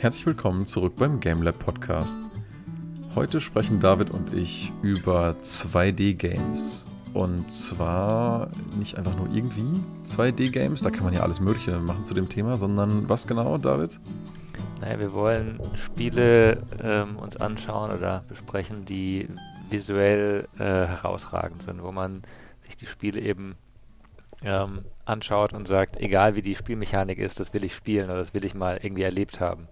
Herzlich willkommen zurück beim GameLab Podcast. Heute sprechen David und ich über 2D-Games. Und zwar nicht einfach nur irgendwie 2D-Games, da kann man ja alles Mögliche machen zu dem Thema, sondern was genau, David? Naja, wir wollen Spiele ähm, uns anschauen oder besprechen, die visuell äh, herausragend sind, wo man sich die Spiele eben ähm, anschaut und sagt, egal wie die Spielmechanik ist, das will ich spielen oder das will ich mal irgendwie erlebt haben.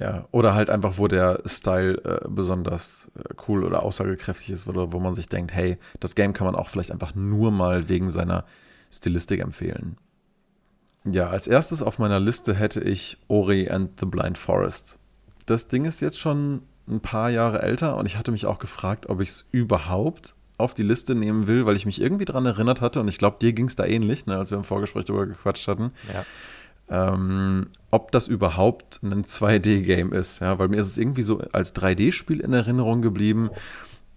Ja, oder halt einfach, wo der Style äh, besonders äh, cool oder aussagekräftig ist, oder wo man sich denkt, hey, das Game kann man auch vielleicht einfach nur mal wegen seiner Stilistik empfehlen. Ja, als erstes auf meiner Liste hätte ich Ori and the Blind Forest. Das Ding ist jetzt schon ein paar Jahre älter und ich hatte mich auch gefragt, ob ich es überhaupt auf die Liste nehmen will, weil ich mich irgendwie daran erinnert hatte und ich glaube, dir ging es da ähnlich, ne, als wir im Vorgespräch darüber gequatscht hatten. Ja ähm, ob das überhaupt ein 2D-Game ist. Ja, weil mir ist es irgendwie so als 3D-Spiel in Erinnerung geblieben.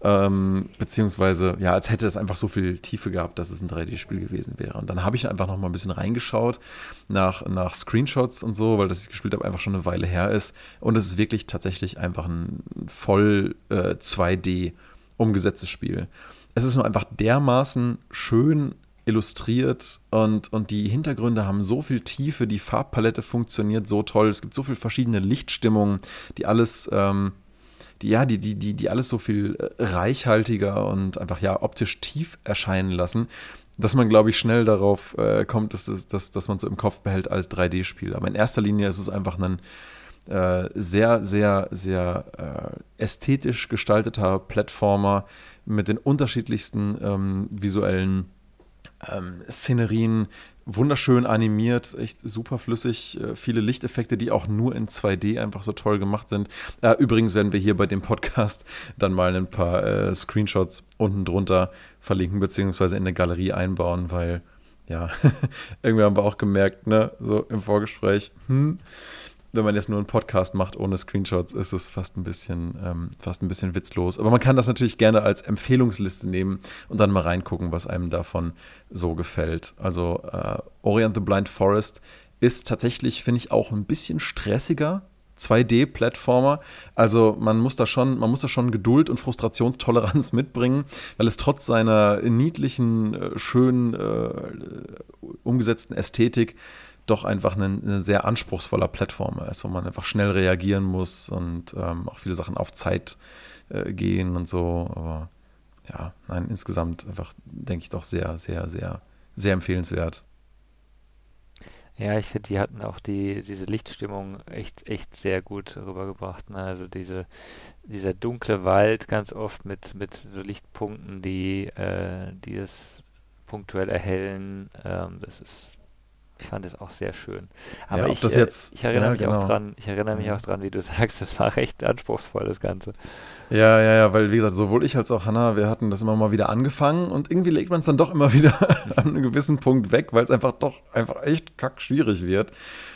Ähm, beziehungsweise, ja, als hätte es einfach so viel Tiefe gehabt, dass es ein 3D-Spiel gewesen wäre. Und dann habe ich einfach noch mal ein bisschen reingeschaut nach, nach Screenshots und so, weil das ich gespielt habe einfach schon eine Weile her ist. Und es ist wirklich tatsächlich einfach ein voll äh, 2D umgesetztes Spiel. Es ist nur einfach dermaßen schön illustriert und, und die Hintergründe haben so viel Tiefe, die Farbpalette funktioniert so toll, es gibt so viele verschiedene Lichtstimmungen, die alles, ähm, die, ja, die, die, die, die alles so viel äh, reichhaltiger und einfach ja optisch tief erscheinen lassen, dass man, glaube ich, schnell darauf äh, kommt, dass, dass, dass, man so im Kopf behält als 3D-Spiel. Aber in erster Linie ist es einfach ein äh, sehr, sehr, sehr äh, ästhetisch gestalteter Plattformer mit den unterschiedlichsten ähm, visuellen ähm, Szenerien, wunderschön animiert, echt super flüssig, äh, viele Lichteffekte, die auch nur in 2D einfach so toll gemacht sind. Äh, übrigens werden wir hier bei dem Podcast dann mal ein paar äh, Screenshots unten drunter verlinken, beziehungsweise in eine Galerie einbauen, weil ja, irgendwie haben wir auch gemerkt, ne, so im Vorgespräch, hm, wenn man jetzt nur einen Podcast macht ohne Screenshots, ist es fast ein bisschen, ähm, fast ein bisschen witzlos. Aber man kann das natürlich gerne als Empfehlungsliste nehmen und dann mal reingucken, was einem davon so gefällt. Also äh, Orient the Blind Forest ist tatsächlich, finde ich, auch ein bisschen stressiger 2D-Plattformer. Also man muss da schon, man muss da schon Geduld und Frustrationstoleranz mitbringen, weil es trotz seiner niedlichen, äh, schön äh, umgesetzten Ästhetik doch einfach ein, ein sehr anspruchsvoller Plattformer ist, wo man einfach schnell reagieren muss und ähm, auch viele Sachen auf Zeit äh, gehen und so. Aber ja, nein, insgesamt einfach, denke ich, doch sehr, sehr, sehr, sehr empfehlenswert. Ja, ich finde, die hatten auch die, diese Lichtstimmung echt, echt sehr gut rübergebracht. Ne? Also diese, dieser dunkle Wald ganz oft mit, mit so Lichtpunkten, die, äh, die es punktuell erhellen. Ähm, das ist ich fand es auch sehr schön. Aber ja, ich, äh, ich, erinnere ja, mich genau. auch dran, ich erinnere mich auch dran, wie du sagst, das war recht anspruchsvoll, das Ganze. Ja, ja, ja, weil wie gesagt, sowohl ich als auch Hannah, wir hatten das immer mal wieder angefangen und irgendwie legt man es dann doch immer wieder an einem gewissen Punkt weg, weil es einfach doch einfach echt kack schwierig wird.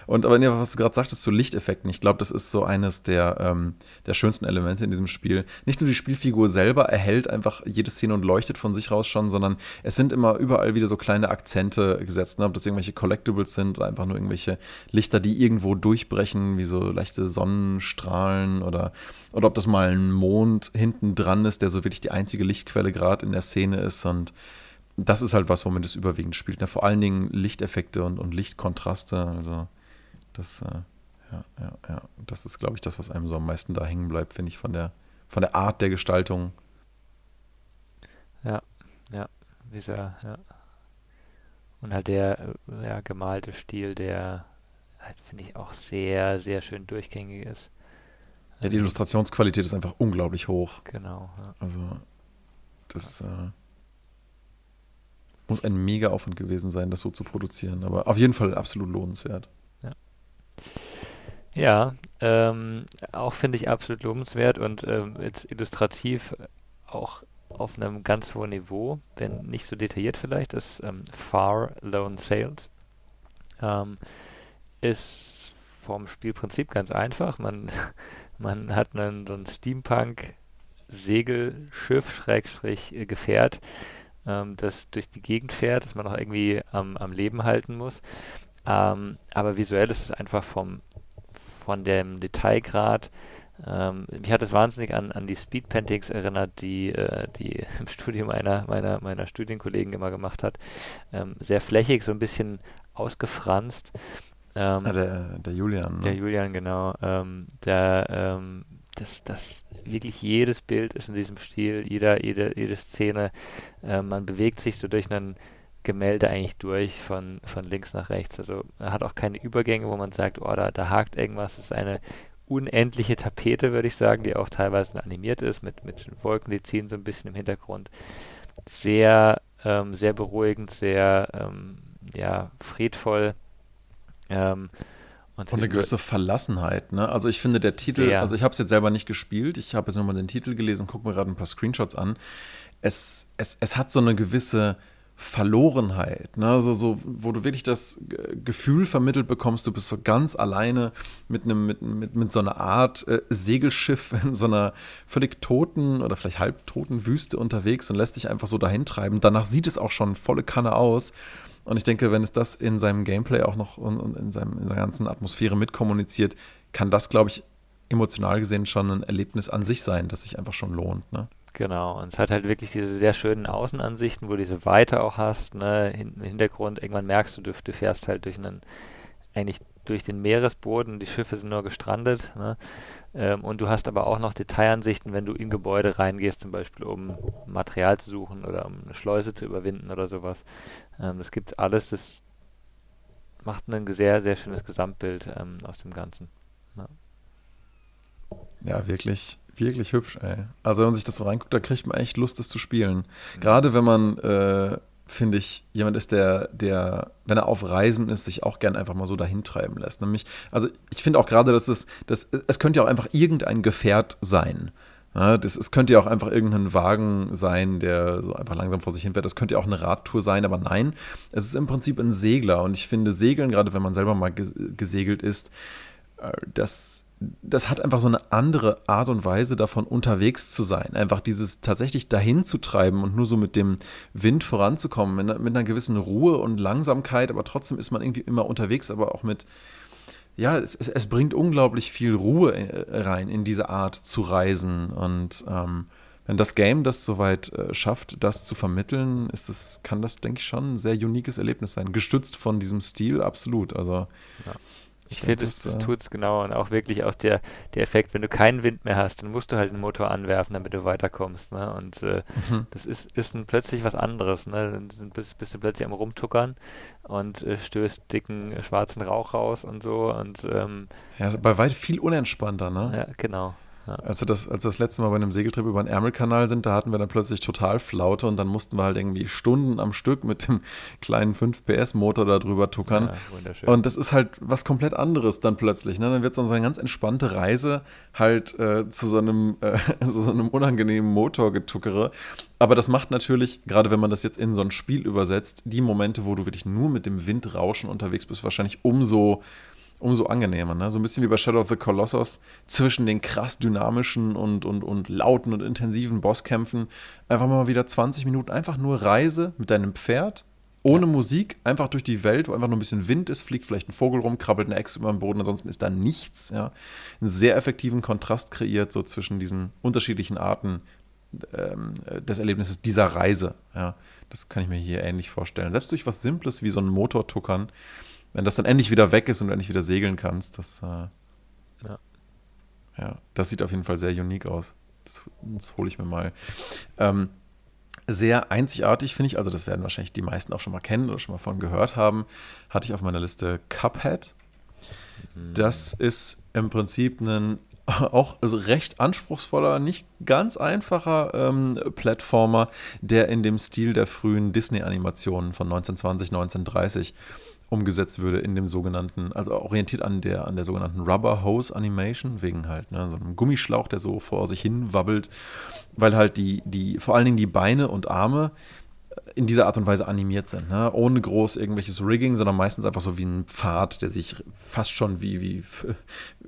Und aber nee, was du gerade sagtest zu Lichteffekten, ich glaube, das ist so eines der, ähm, der schönsten Elemente in diesem Spiel. Nicht nur die Spielfigur selber erhält einfach jede Szene und leuchtet von sich raus schon, sondern es sind immer überall wieder so kleine Akzente gesetzt, ne? ob das irgendwelche Collectibles sind oder einfach nur irgendwelche Lichter, die irgendwo durchbrechen, wie so leichte Sonnenstrahlen oder, oder ob das mal ein Mond hinten dran ist, der so wirklich die einzige Lichtquelle gerade in der Szene ist und das ist halt was, womit es überwiegend spielt. Ne? Vor allen Dingen Lichteffekte und, und Lichtkontraste. Also das, äh, ja, ja, ja. Das ist, glaube ich, das, was einem so am meisten da hängen bleibt, finde ich, von der, von der Art der Gestaltung. Ja, ja, dieser, ja. Und halt der äh, ja, gemalte Stil, der halt, finde ich, auch sehr, sehr schön durchgängig ist. Ja, die Illustrationsqualität ist einfach unglaublich hoch. Genau. Ja. Also, das äh, muss ein mega Aufwand gewesen sein, das so zu produzieren. Aber auf jeden Fall absolut lohnenswert. Ja, ähm, auch finde ich absolut lobenswert und ähm, jetzt illustrativ auch auf einem ganz hohen Niveau, wenn nicht so detailliert vielleicht, ist ähm, Far Lone Sales. Ähm, ist vom Spielprinzip ganz einfach. Man, man hat einen, so ein Steampunk-Segelschiff, Schrägstrich, äh, Gefährt, ähm, das durch die Gegend fährt, das man auch irgendwie am, am Leben halten muss. Ähm, aber visuell ist es einfach vom von dem Detailgrad. Ähm, mich hat es wahnsinnig an, an die Speed Paintings erinnert, die, äh, die im Studium einer meiner, meiner Studienkollegen immer gemacht hat. Ähm, sehr flächig, so ein bisschen ausgefranst. Ähm, ah, der, der Julian. Ne? Der Julian, genau. Ähm, der, ähm, das, das wirklich jedes Bild ist in diesem Stil, jeder, jede, jede Szene. Äh, man bewegt sich so durch einen Gemälde eigentlich durch von, von links nach rechts. Also er hat auch keine Übergänge, wo man sagt, oh, da, da hakt irgendwas. Es ist eine unendliche Tapete, würde ich sagen, die auch teilweise animiert ist, mit, mit Wolken, die ziehen so ein bisschen im Hintergrund. Sehr, ähm, sehr beruhigend, sehr ähm, ja, friedvoll. Ähm, und, und eine gewisse Verlassenheit. Ne? Also ich finde der Titel, sehr. also ich habe es jetzt selber nicht gespielt, ich habe jetzt nochmal den Titel gelesen, gucke mir gerade ein paar Screenshots an. Es, es, es hat so eine gewisse Verlorenheit, ne? so, so, wo du wirklich das Gefühl vermittelt bekommst, du bist so ganz alleine mit einem, mit, mit, mit so einer Art äh, Segelschiff in so einer völlig toten oder vielleicht halbtoten Wüste unterwegs und lässt dich einfach so dahin treiben. Danach sieht es auch schon volle Kanne aus. Und ich denke, wenn es das in seinem Gameplay auch noch und, und in, seinem, in seiner ganzen Atmosphäre mitkommuniziert, kann das, glaube ich, emotional gesehen schon ein Erlebnis an sich sein, das sich einfach schon lohnt. Ne? Genau, und es hat halt wirklich diese sehr schönen Außenansichten, wo du diese Weite auch hast, ne, im Hintergrund, irgendwann merkst du, du, du fährst halt durch einen, eigentlich durch den Meeresboden, die Schiffe sind nur gestrandet, ne, ähm, und du hast aber auch noch Detailansichten, wenn du in Gebäude reingehst, zum Beispiel um Material zu suchen oder um eine Schleuse zu überwinden oder sowas. Ähm, das gibt's alles, das macht ein sehr, sehr schönes Gesamtbild ähm, aus dem Ganzen. Ne. Ja, wirklich wirklich hübsch, ey. Also wenn man sich das so reinguckt, da kriegt man echt Lust, das zu spielen. Mhm. Gerade wenn man, äh, finde ich, jemand ist, der, der, wenn er auf Reisen ist, sich auch gern einfach mal so dahin treiben lässt. Nämlich, also ich finde auch gerade, dass es, dass, es könnte ja auch einfach irgendein Gefährt sein. Ja, das, es könnte ja auch einfach irgendein Wagen sein, der so einfach langsam vor sich hin fährt. Das könnte ja auch eine Radtour sein, aber nein, es ist im Prinzip ein Segler. Und ich finde, Segeln, gerade wenn man selber mal gesegelt ist, äh, das das hat einfach so eine andere Art und Weise davon unterwegs zu sein. Einfach dieses tatsächlich dahin zu treiben und nur so mit dem Wind voranzukommen, mit, mit einer gewissen Ruhe und Langsamkeit, aber trotzdem ist man irgendwie immer unterwegs, aber auch mit, ja, es, es, es bringt unglaublich viel Ruhe äh, rein in diese Art zu reisen. Und ähm, wenn das Game das soweit äh, schafft, das zu vermitteln, ist das, kann das, denke ich, schon ein sehr uniques Erlebnis sein. Gestützt von diesem Stil, absolut. Also. Ja. Ich finde, das, das äh, tut es genau und auch wirklich auch der, der Effekt, wenn du keinen Wind mehr hast, dann musst du halt den Motor anwerfen, damit du weiterkommst. Ne? Und äh, mhm. das ist, ist ein, plötzlich was anderes. Ne? Dann bist, bist du plötzlich am Rumtuckern und äh, stößt dicken äh, schwarzen Rauch raus und so. Und, ähm, ja, also bei weit viel unentspannter, ne? Ja, genau. Ja. Als, wir das, als wir das letzte Mal bei einem Segeltrip über den Ärmelkanal sind, da hatten wir dann plötzlich total Flaute und dann mussten wir halt irgendwie Stunden am Stück mit dem kleinen 5 PS Motor da drüber tuckern. Ja, und das ist halt was komplett anderes dann plötzlich. Ne? Dann wird es dann so eine ganz entspannte Reise halt äh, zu so einem, äh, so einem unangenehmen Motorgetuckere. Aber das macht natürlich, gerade wenn man das jetzt in so ein Spiel übersetzt, die Momente, wo du wirklich nur mit dem Windrauschen unterwegs bist, wahrscheinlich umso umso angenehmer. Ne? So ein bisschen wie bei Shadow of the Colossus zwischen den krass dynamischen und, und, und lauten und intensiven Bosskämpfen. Einfach mal wieder 20 Minuten einfach nur Reise mit deinem Pferd, ohne ja. Musik, einfach durch die Welt, wo einfach nur ein bisschen Wind ist, fliegt vielleicht ein Vogel rum, krabbelt eine Echse über den Boden, ansonsten ist da nichts. Ja? Einen sehr effektiven Kontrast kreiert, so zwischen diesen unterschiedlichen Arten ähm, des Erlebnisses dieser Reise. Ja? Das kann ich mir hier ähnlich vorstellen. Selbst durch was Simples wie so ein Motortuckern wenn das dann endlich wieder weg ist und du endlich wieder segeln kannst, das, äh, ja. ja, das sieht auf jeden Fall sehr unique aus. Das, das hole ich mir mal. Ähm, sehr einzigartig finde ich, also das werden wahrscheinlich die meisten auch schon mal kennen oder schon mal von gehört haben, hatte ich auf meiner Liste Cuphead. Das ist im Prinzip ein auch also recht anspruchsvoller, nicht ganz einfacher ähm, Plattformer, der in dem Stil der frühen Disney-Animationen von 1920, 1930 umgesetzt würde in dem sogenannten, also orientiert an der, an der sogenannten Rubber Hose Animation, wegen halt ne, so einem Gummischlauch, der so vor sich hin wabbelt, weil halt die, die, vor allen Dingen die Beine und Arme in dieser Art und Weise animiert sind, ne? ohne groß irgendwelches Rigging, sondern meistens einfach so wie ein Pfad, der sich fast schon wie, wie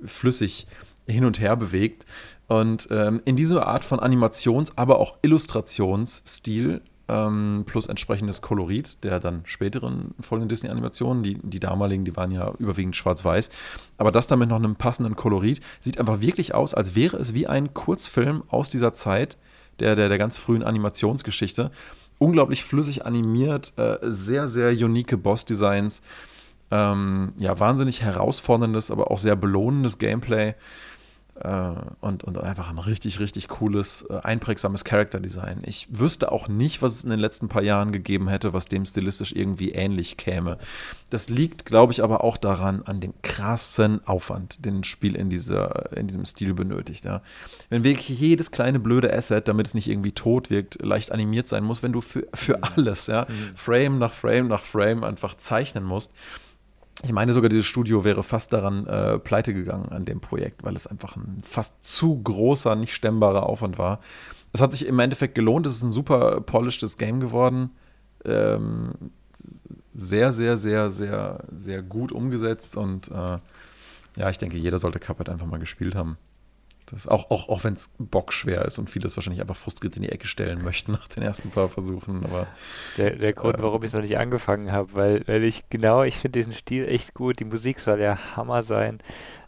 flüssig hin und her bewegt. Und ähm, in dieser Art von Animations-, aber auch Illustrationsstil ähm, plus entsprechendes Kolorit der dann späteren vollen Disney-Animationen. Die, die damaligen, die waren ja überwiegend schwarz-weiß. Aber das dann mit noch einem passenden Kolorit sieht einfach wirklich aus, als wäre es wie ein Kurzfilm aus dieser Zeit der, der, der ganz frühen Animationsgeschichte. Unglaublich flüssig animiert, äh, sehr, sehr unique Boss-Designs. Ähm, ja, wahnsinnig herausforderndes, aber auch sehr belohnendes Gameplay. Äh, und, und einfach ein richtig, richtig cooles, äh, einprägsames Charakterdesign. Ich wüsste auch nicht, was es in den letzten paar Jahren gegeben hätte, was dem stilistisch irgendwie ähnlich käme. Das liegt, glaube ich, aber auch daran, an dem krassen Aufwand, den ein Spiel in, dieser, in diesem Stil benötigt. Ja. Wenn wirklich jedes kleine blöde Asset, damit es nicht irgendwie tot wirkt, leicht animiert sein muss, wenn du für, für mhm. alles, ja, mhm. Frame nach Frame nach Frame einfach zeichnen musst ich meine sogar, dieses Studio wäre fast daran äh, pleite gegangen an dem Projekt, weil es einfach ein fast zu großer, nicht stemmbarer Aufwand war. Es hat sich im Endeffekt gelohnt. Es ist ein super polishedes Game geworden. Ähm, sehr, sehr, sehr, sehr, sehr gut umgesetzt und äh, ja, ich denke, jeder sollte Cuphead einfach mal gespielt haben. Das auch auch, auch wenn es bockschwer ist und viele es wahrscheinlich einfach frustriert in die Ecke stellen möchten nach den ersten paar Versuchen. Aber, der, der Grund, äh, warum ich es noch nicht angefangen habe, weil, weil ich genau, ich finde diesen Stil echt gut. Die Musik soll ja Hammer sein.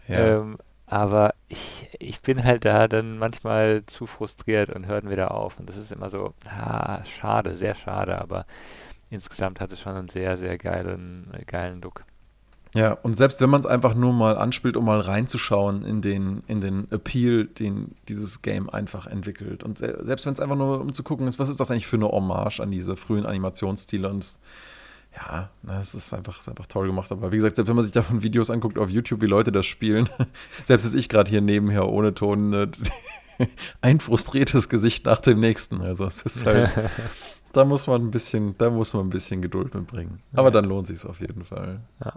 Ja. Ähm, aber ich, ich bin halt da dann manchmal zu frustriert und höre wieder auf. Und das ist immer so, ah, schade, sehr schade. Aber insgesamt hat es schon einen sehr, sehr geilen, geilen Look. Ja, und selbst wenn man es einfach nur mal anspielt, um mal reinzuschauen in den, in den Appeal, den dieses Game einfach entwickelt. Und selbst wenn es einfach nur um zu gucken ist, was ist das eigentlich für eine Hommage an diese frühen Animationsstile und ja, es ist einfach, ist einfach toll gemacht. Aber wie gesagt, selbst wenn man sich davon Videos anguckt auf YouTube, wie Leute das spielen, selbst ist ich gerade hier nebenher ohne Ton ne, ein frustriertes Gesicht nach dem nächsten. Also es ist halt, da muss man ein bisschen, da muss man ein bisschen Geduld mitbringen. Aber dann lohnt sich auf jeden Fall. Ja.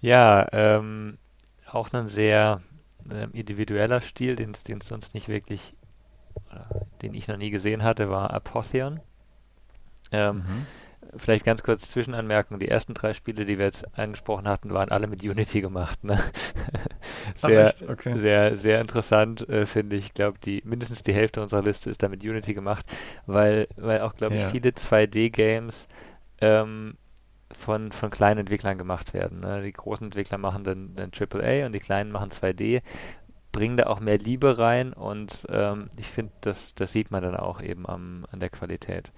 Ja, ähm, auch ein sehr äh, individueller Stil, den es sonst nicht wirklich, äh, den ich noch nie gesehen hatte, war Apotheon. Ähm, mhm. Vielleicht ganz kurz Zwischenanmerkung, die ersten drei Spiele, die wir jetzt angesprochen hatten, waren alle mit Unity gemacht. Ne? sehr, okay. sehr, sehr interessant, äh, finde ich. Ich glaube, die, mindestens die Hälfte unserer Liste ist da mit Unity gemacht, weil, weil auch, glaube ich, viele 2D-Games ähm, von, von kleinen Entwicklern gemacht werden. Ne? Die großen Entwickler machen dann, dann AAA und die kleinen machen 2D, bringen da auch mehr Liebe rein und ähm, ich finde, das, das sieht man dann auch eben am, an der Qualität.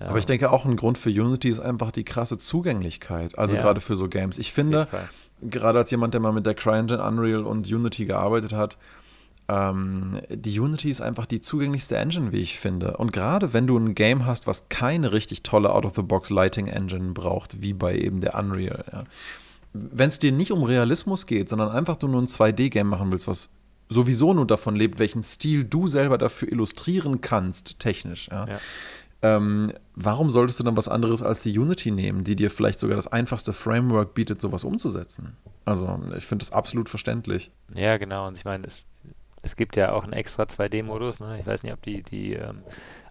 Aber ich denke auch ein Grund für Unity ist einfach die krasse Zugänglichkeit, also ja. gerade für so Games. Ich finde, gerade als jemand, der mal mit der CryEngine, Unreal und Unity gearbeitet hat, ähm, die Unity ist einfach die zugänglichste Engine, wie ich finde. Und gerade wenn du ein Game hast, was keine richtig tolle Out-of-the-Box-Lighting-Engine braucht, wie bei eben der Unreal, ja. wenn es dir nicht um Realismus geht, sondern einfach du nur ein 2D-Game machen willst, was sowieso nur davon lebt, welchen Stil du selber dafür illustrieren kannst, technisch, ja. ja. Ähm, warum solltest du dann was anderes als die Unity nehmen, die dir vielleicht sogar das einfachste Framework bietet, sowas umzusetzen? Also, ich finde das absolut verständlich. Ja, genau. Und ich meine, es es gibt ja auch einen extra 2D-Modus. Ne? Ich weiß nicht, ob die, die ähm,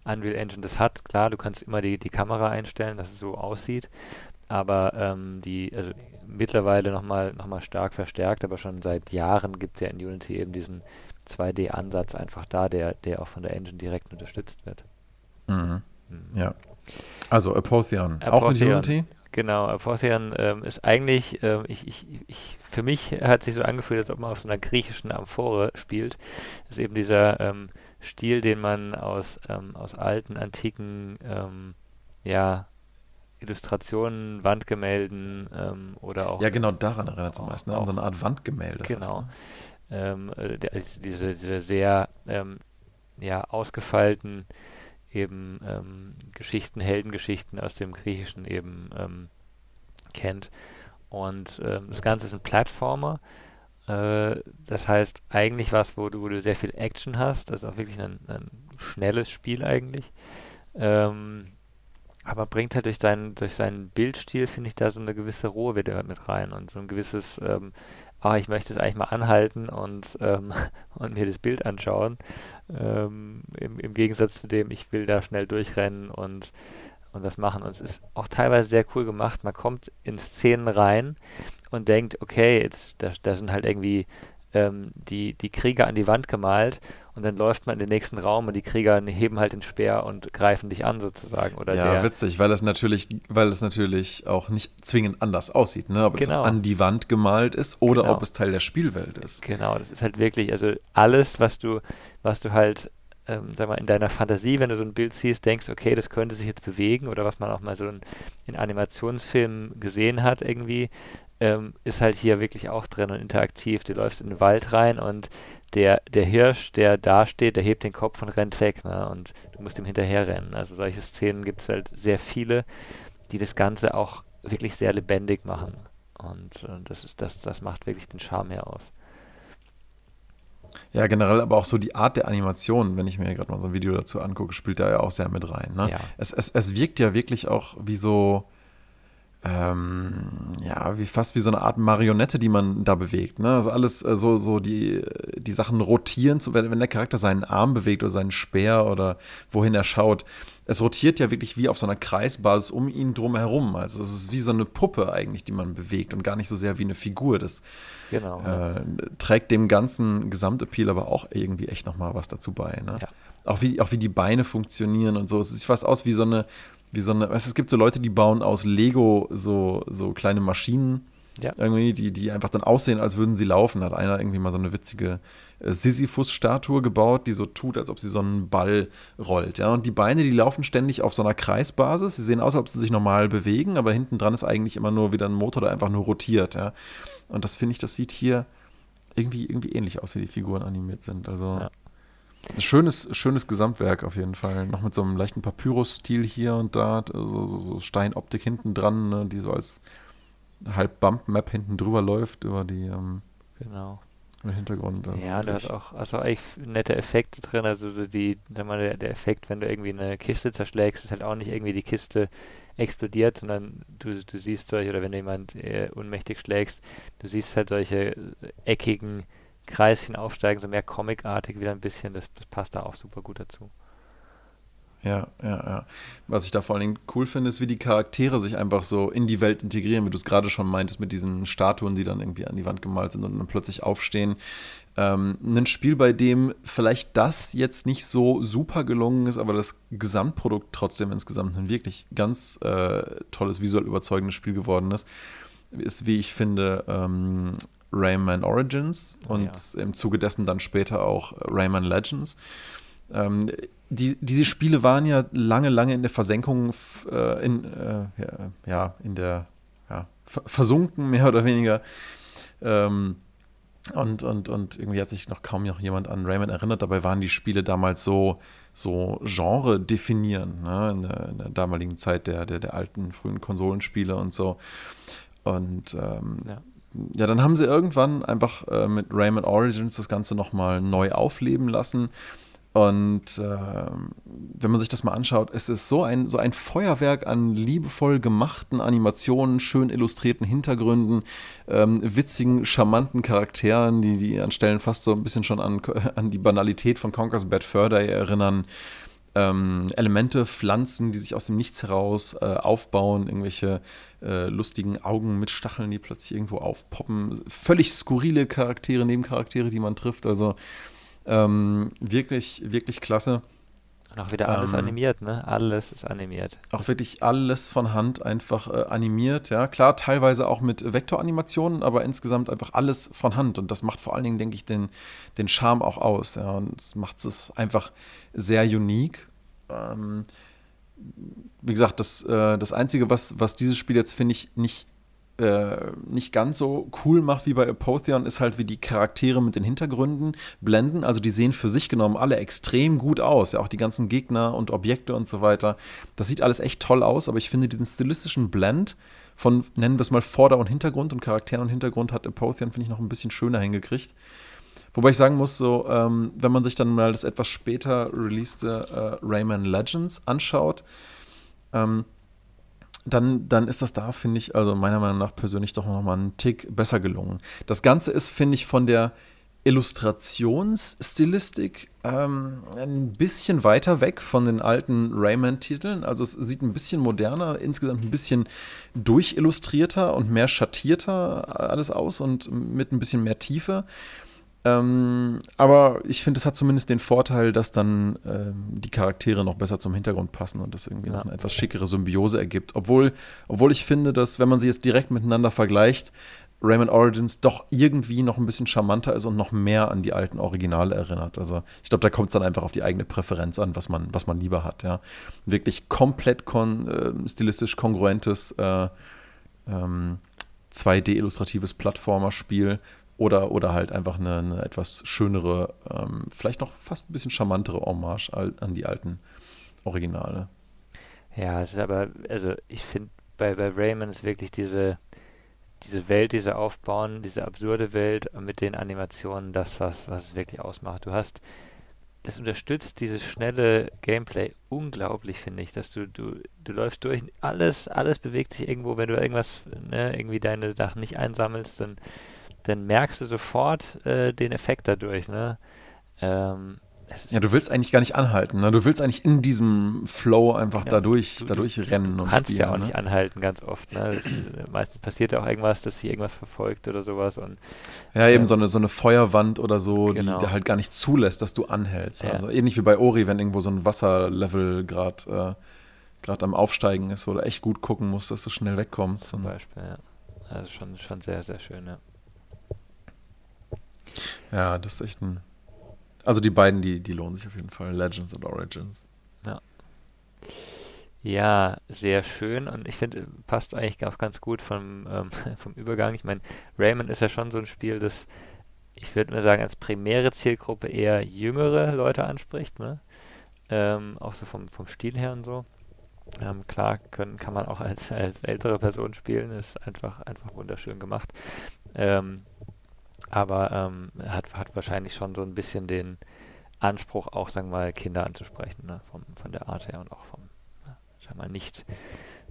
Unreal Engine das hat. Klar, du kannst immer die, die Kamera einstellen, dass es so aussieht. Aber ähm, die, also mittlerweile nochmal noch mal stark verstärkt, aber schon seit Jahren gibt es ja in Unity eben diesen 2D-Ansatz einfach da, der, der auch von der Engine direkt unterstützt wird. Mhm. Mhm. Ja. Also Apotheon, Apotheon, auch mit Unity? Genau, Apotheon ähm, ist eigentlich, ähm, ich, ich, ich, für mich hat sich so angefühlt, als ob man auf so einer griechischen Amphore spielt. Das ist eben dieser ähm, Stil, den man aus, ähm, aus alten, antiken, ähm, ja, Illustrationen, Wandgemälden ähm, oder auch. Ja, genau daran erinnert es am meisten, ne? an so eine Art Wandgemälde. Genau. Fast, ne? äh, diese, diese sehr ja, ausgefeilten eben ähm, Geschichten, Heldengeschichten aus dem Griechischen eben ähm, kennt. Und ähm, das Ganze ist ein Plattformer. Äh, das heißt eigentlich was, wo du, wo du sehr viel Action hast. Das ist auch wirklich ein, ein schnelles Spiel eigentlich. Ähm, aber bringt halt durch seinen, durch seinen Bildstil, finde ich, da so eine gewisse Ruhe wieder mit rein und so ein gewisses ähm, ah, ich möchte es eigentlich mal anhalten und, ähm, und mir das Bild anschauen. Ähm, im, Im Gegensatz zu dem, ich will da schnell durchrennen und, und was machen. Und es ist auch teilweise sehr cool gemacht. Man kommt in Szenen rein und denkt, okay, jetzt da, da sind halt irgendwie ähm, die, die Krieger an die Wand gemalt und dann läuft man in den nächsten Raum und die Krieger heben halt den Speer und greifen dich an sozusagen. Oder ja, der, witzig, weil es natürlich, weil es natürlich auch nicht zwingend anders aussieht, ne? Ob Genau. es an die Wand gemalt ist oder Genau. ob es Teil der Spielwelt ist. Genau, das ist halt wirklich, also alles, was du, was du halt, ähm, sag mal, in deiner Fantasie, wenn du so ein Bild siehst, denkst, okay, das könnte sich jetzt bewegen oder was man auch mal so in, in Animationsfilmen gesehen hat irgendwie, ähm, ist halt hier wirklich auch drin und interaktiv. Du läufst in den Wald rein und der, der Hirsch, der da steht, der hebt den Kopf und rennt weg, ne? Und du musst ihm hinterher rennen. Also solche Szenen gibt es halt sehr viele, die das Ganze auch wirklich sehr lebendig machen. Und äh, das ist, das, das macht wirklich den Charme her aus. Ja, generell aber auch so die Art der Animation, wenn ich mir gerade mal so ein Video dazu angucke, spielt da ja auch sehr mit rein. Ne? Ja. Es, es, es wirkt ja wirklich auch wie so, ähm, ja, wie fast wie so eine Art Marionette, die man da bewegt. Ne? Also alles äh, so, so die, die Sachen rotieren, so, wenn, wenn der Charakter seinen Arm bewegt oder seinen Speer oder wohin er schaut. Es rotiert ja wirklich wie auf so einer Kreisbasis um ihn drum herum. Also es ist wie so eine Puppe eigentlich, die man bewegt und gar nicht so sehr wie eine Figur. Das Genau. äh, trägt dem ganzen Gesamtappeal aber auch irgendwie echt nochmal was dazu bei. Ne? Ja. Auch, wie, auch wie die Beine funktionieren und so. Es sieht fast aus wie so eine, wie so eine, weißt, es gibt so Leute, die bauen aus Lego so, so kleine Maschinen Ja. irgendwie, die, die einfach dann aussehen, als würden sie laufen. Hat einer irgendwie mal so eine witzige äh, Sisyphus-Statue gebaut, die so tut, als ob sie so einen Ball rollt. Ja? Und die Beine, die laufen ständig auf so einer Kreisbasis. Sie sehen aus, als ob sie sich normal bewegen, aber hinten dran ist eigentlich immer nur wieder ein Motor, der einfach nur rotiert. Ja? Und das finde ich, das sieht hier irgendwie, irgendwie ähnlich aus, wie die Figuren animiert sind. Also Ja. Ein schönes, schönes Gesamtwerk auf jeden Fall. Noch mit so einem leichten Papyrus-Stil hier und da, so, so, so Steinoptik hinten dran, ne, die so als halb Bump-Map hinten drüber läuft über die ähm, Genau. im Hintergrund. Also Ja, du hast auch, auch echt nette Effekte drin. Also so die, sag mal, der, der Effekt, wenn du irgendwie eine Kiste zerschlägst, ist halt auch nicht irgendwie die Kiste explodiert, sondern du, du siehst solche, oder wenn du jemand äh, ohnmächtig schlägst, du siehst halt solche äh, eckigen Kreischen aufsteigen, so mehr comicartig wieder ein bisschen. Das, das passt da auch super gut dazu. Ja, ja, ja. Was ich da vor allen Dingen cool finde, ist, wie die Charaktere sich einfach so in die Welt integrieren, wie du es gerade schon meintest, mit diesen Statuen, die dann irgendwie an die Wand gemalt sind und dann plötzlich aufstehen. Ähm, ein Spiel, bei dem vielleicht das jetzt nicht so super gelungen ist, aber das Gesamtprodukt trotzdem insgesamt ein wirklich ganz äh, tolles, visuell überzeugendes Spiel geworden ist, ist, wie ich finde, ähm, Rayman Origins Oh und im Zuge dessen dann später auch Rayman Legends. Ähm, die, diese Spiele waren ja lange, lange in der Versenkung, äh, in, äh, ja, ja, in der, ja, ver- versunken, mehr oder weniger. Ähm, und, und, und irgendwie hat sich noch kaum noch jemand an Rayman erinnert. Dabei waren die Spiele damals so, so Genre definieren, ne? in, der, in der damaligen Zeit der, der, der alten, frühen Konsolenspiele und so. Und ähm, Ja. Ja, dann haben sie irgendwann einfach äh, mit Rayman Origins das Ganze nochmal neu aufleben lassen. Und ähm, wenn man sich das mal anschaut, es ist so ein, so ein Feuerwerk an liebevoll gemachten Animationen, schön illustrierten Hintergründen, ähm, witzigen, charmanten Charakteren, die, die an Stellen fast so ein bisschen schon an, an die Banalität von Conker's Bad Fur Day erinnern. Ähm, Elemente, Pflanzen, die sich aus dem Nichts heraus äh, aufbauen, irgendwelche äh, lustigen Augen mit Stacheln, die plötzlich irgendwo aufpoppen. Völlig skurrile Charaktere, Nebencharaktere, die man trifft. Also ähm, wirklich, wirklich klasse. Und auch wieder alles Ähm, animiert, ne? Alles ist animiert. Auch wirklich alles von Hand einfach äh, animiert, ja. Klar, teilweise auch mit Vektoranimationen, aber insgesamt einfach alles von Hand. Und das macht vor allen Dingen, denke ich, den, den Charme auch aus. Ja. Und es macht es einfach sehr unique. Ähm, wie gesagt, das, äh, das Einzige, was, was dieses Spiel jetzt, finde ich, nicht, äh, nicht ganz so cool macht wie bei Apotheon, ist halt, wie die Charaktere mit den Hintergründen blenden. Also die sehen für sich genommen alle extrem gut aus. Ja, auch die ganzen Gegner und Objekte und so weiter. Das sieht alles echt toll aus, aber ich finde diesen stilistischen Blend von, nennen wir es mal, Vorder- und Hintergrund und Charakteren und Hintergrund hat Apotheon, finde ich, noch ein bisschen schöner hingekriegt. Wobei ich sagen muss, so, ähm, wenn man sich dann mal das etwas später releaste äh, Rayman Legends anschaut, ähm, dann, dann ist das da, finde ich, also meiner Meinung nach persönlich doch noch mal einen Tick besser gelungen. Das Ganze ist, finde ich, von der Illustrationsstilistik ähm, ein bisschen weiter weg von den alten Rayman-Titeln. Also es sieht ein bisschen moderner, insgesamt ein bisschen durchillustrierter und mehr schattierter alles aus und mit ein bisschen mehr Tiefe. Ähm, aber ich finde, es hat zumindest den Vorteil, dass dann ähm, die Charaktere noch besser zum Hintergrund passen und das irgendwie ja. noch eine etwas schickere Symbiose ergibt. Obwohl, obwohl ich finde, dass, wenn man sie jetzt direkt miteinander vergleicht, Rayman Origins doch irgendwie noch ein bisschen charmanter ist und noch mehr an die alten Originale erinnert. Also ich glaube, da kommt es dann einfach auf die eigene Präferenz an, was man, was man lieber hat. Ja. Wirklich komplett kon äh, stilistisch kongruentes äh, ähm, 2D-illustratives Plattformerspiel oder, oder halt einfach eine, eine etwas schönere, ähm, vielleicht noch fast ein bisschen charmantere Hommage an die alten Originale. Ja, es ist aber, also ich finde bei, bei Rayman ist wirklich diese, diese Welt, diese aufbauen, diese absurde Welt mit den Animationen, das, was, was es wirklich ausmacht. Du hast, das unterstützt dieses schnelle Gameplay unglaublich, finde ich, dass du, du, du läufst durch, alles, alles bewegt sich irgendwo, wenn du irgendwas, ne, irgendwie deine Sachen nicht einsammelst, dann, dann merkst du sofort äh, den Effekt dadurch, ne? Ähm, ja, du willst eigentlich gar nicht anhalten. Ne? Du willst eigentlich in diesem Flow einfach ja, dadurch, du, dadurch rennen und kannst spielen. ja auch ne? nicht anhalten, ganz oft. Ne? Ist, meistens passiert ja auch irgendwas, dass sie irgendwas verfolgt oder sowas. Und, ja, eben ähm, so, eine, so eine Feuerwand oder so, genau. die, die halt gar nicht zulässt, dass du anhältst. Ja. Also ähnlich wie bei Ori, wenn irgendwo so ein Wasserlevel gerade äh, am Aufsteigen ist, wo du echt gut gucken musst, dass du schnell wegkommst. Zum Beispiel, ja. Also schon, schon sehr, sehr schön, ja. Ja, das ist echt ein also die beiden, die, die lohnen sich auf jeden Fall. Legends und Origins. Ja. Ja, sehr schön und ich finde, passt eigentlich auch ganz gut vom, ähm, vom Übergang. Ich meine, Rayman ist ja schon so ein Spiel, das, ich würde mal sagen, als primäre Zielgruppe eher jüngere Leute anspricht, ne? Ähm, auch so vom, vom Stil her und so. Ähm, klar können, kann man auch als, als ältere Person spielen, ist einfach, einfach wunderschön gemacht. Ähm, aber ähm, hat, hat wahrscheinlich schon so ein bisschen den Anspruch, auch, sagen wir mal, Kinder anzusprechen, ne? Vom, von der Art her und auch vom, sagen wir mal, nicht,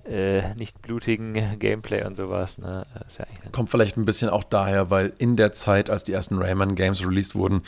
äh, nicht blutigen Gameplay und sowas. Ne? Ja Kommt vielleicht ein bisschen auch daher, weil in der Zeit, als die ersten Rayman-Games released wurden,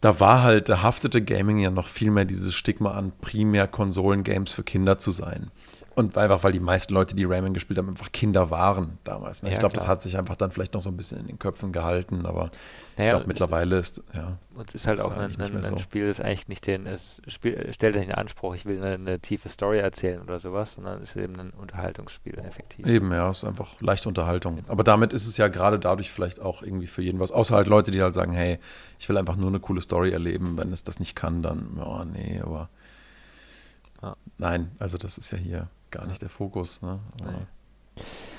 da war halt, da haftete Gaming ja noch viel mehr dieses Stigma an, primär Konsolen-Games für Kinder zu sein. Und einfach, weil die meisten Leute, die Rayman gespielt haben, einfach Kinder waren damals. Ne? Ja, ich glaube, das hat sich einfach dann vielleicht noch so ein bisschen in den Köpfen gehalten, aber naja, ich glaube, mittlerweile ist, ja. Und es ist halt auch ein, ein, ein Spiel, das eigentlich nicht den, es spiel, stellt nicht den Anspruch, ich will eine, eine, tiefe Story erzählen oder sowas, sondern es ist eben ein Unterhaltungsspiel, effektiv. Eben, ja, es ist einfach leichte Unterhaltung. Aber damit ist es ja gerade dadurch vielleicht auch irgendwie für jeden was, außer halt Leute, die halt sagen, hey, ich will einfach nur eine coole Story erleben, wenn es das nicht kann, dann, ja, nee, aber ja. nein, also das ist ja hier gar nicht der Fokus. Ne?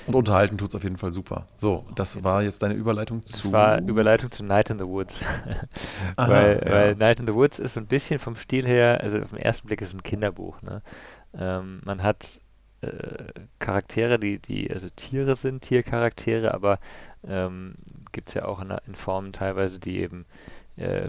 Und unterhalten tut es auf jeden Fall super. So, das war jetzt deine Überleitung zu. Das war Überleitung zu Night in the Woods. Aha, weil, ja. weil, Night in the Woods ist so ein bisschen vom Stil her, also auf den ersten Blick ist es ein Kinderbuch. Ne? Ähm, man hat äh, Charaktere, die, die also Tiere sind, Tiercharaktere, aber ähm, gibt es ja auch in, in, Formen teilweise, die eben äh,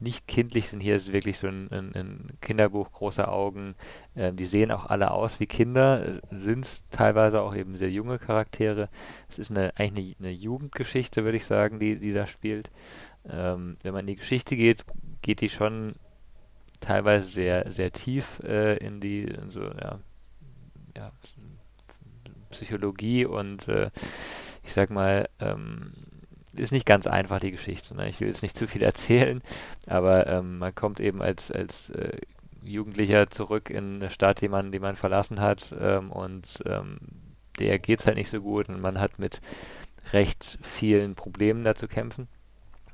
nicht kindlich sind. Hier ist wirklich so ein, ein, ein Kinderbuch, große Augen. Ähm, die sehen auch alle aus wie Kinder, sind es teilweise auch eben sehr junge Charaktere. Es ist eine, eigentlich eine, eine Jugendgeschichte, würde ich sagen, die, die da spielt. Ähm, wenn man in die Geschichte geht, geht die schon teilweise sehr, sehr tief äh, in die in so, ja, ja, Psychologie und äh, ich sag mal, ähm, ist nicht ganz einfach, die Geschichte. Ne? Ich will jetzt nicht zu viel erzählen, aber ähm, man kommt eben als, als äh, Jugendlicher zurück in eine Stadt, die man, die man verlassen hat ähm, und ähm, der geht es halt nicht so gut und man hat mit recht vielen Problemen da zu kämpfen.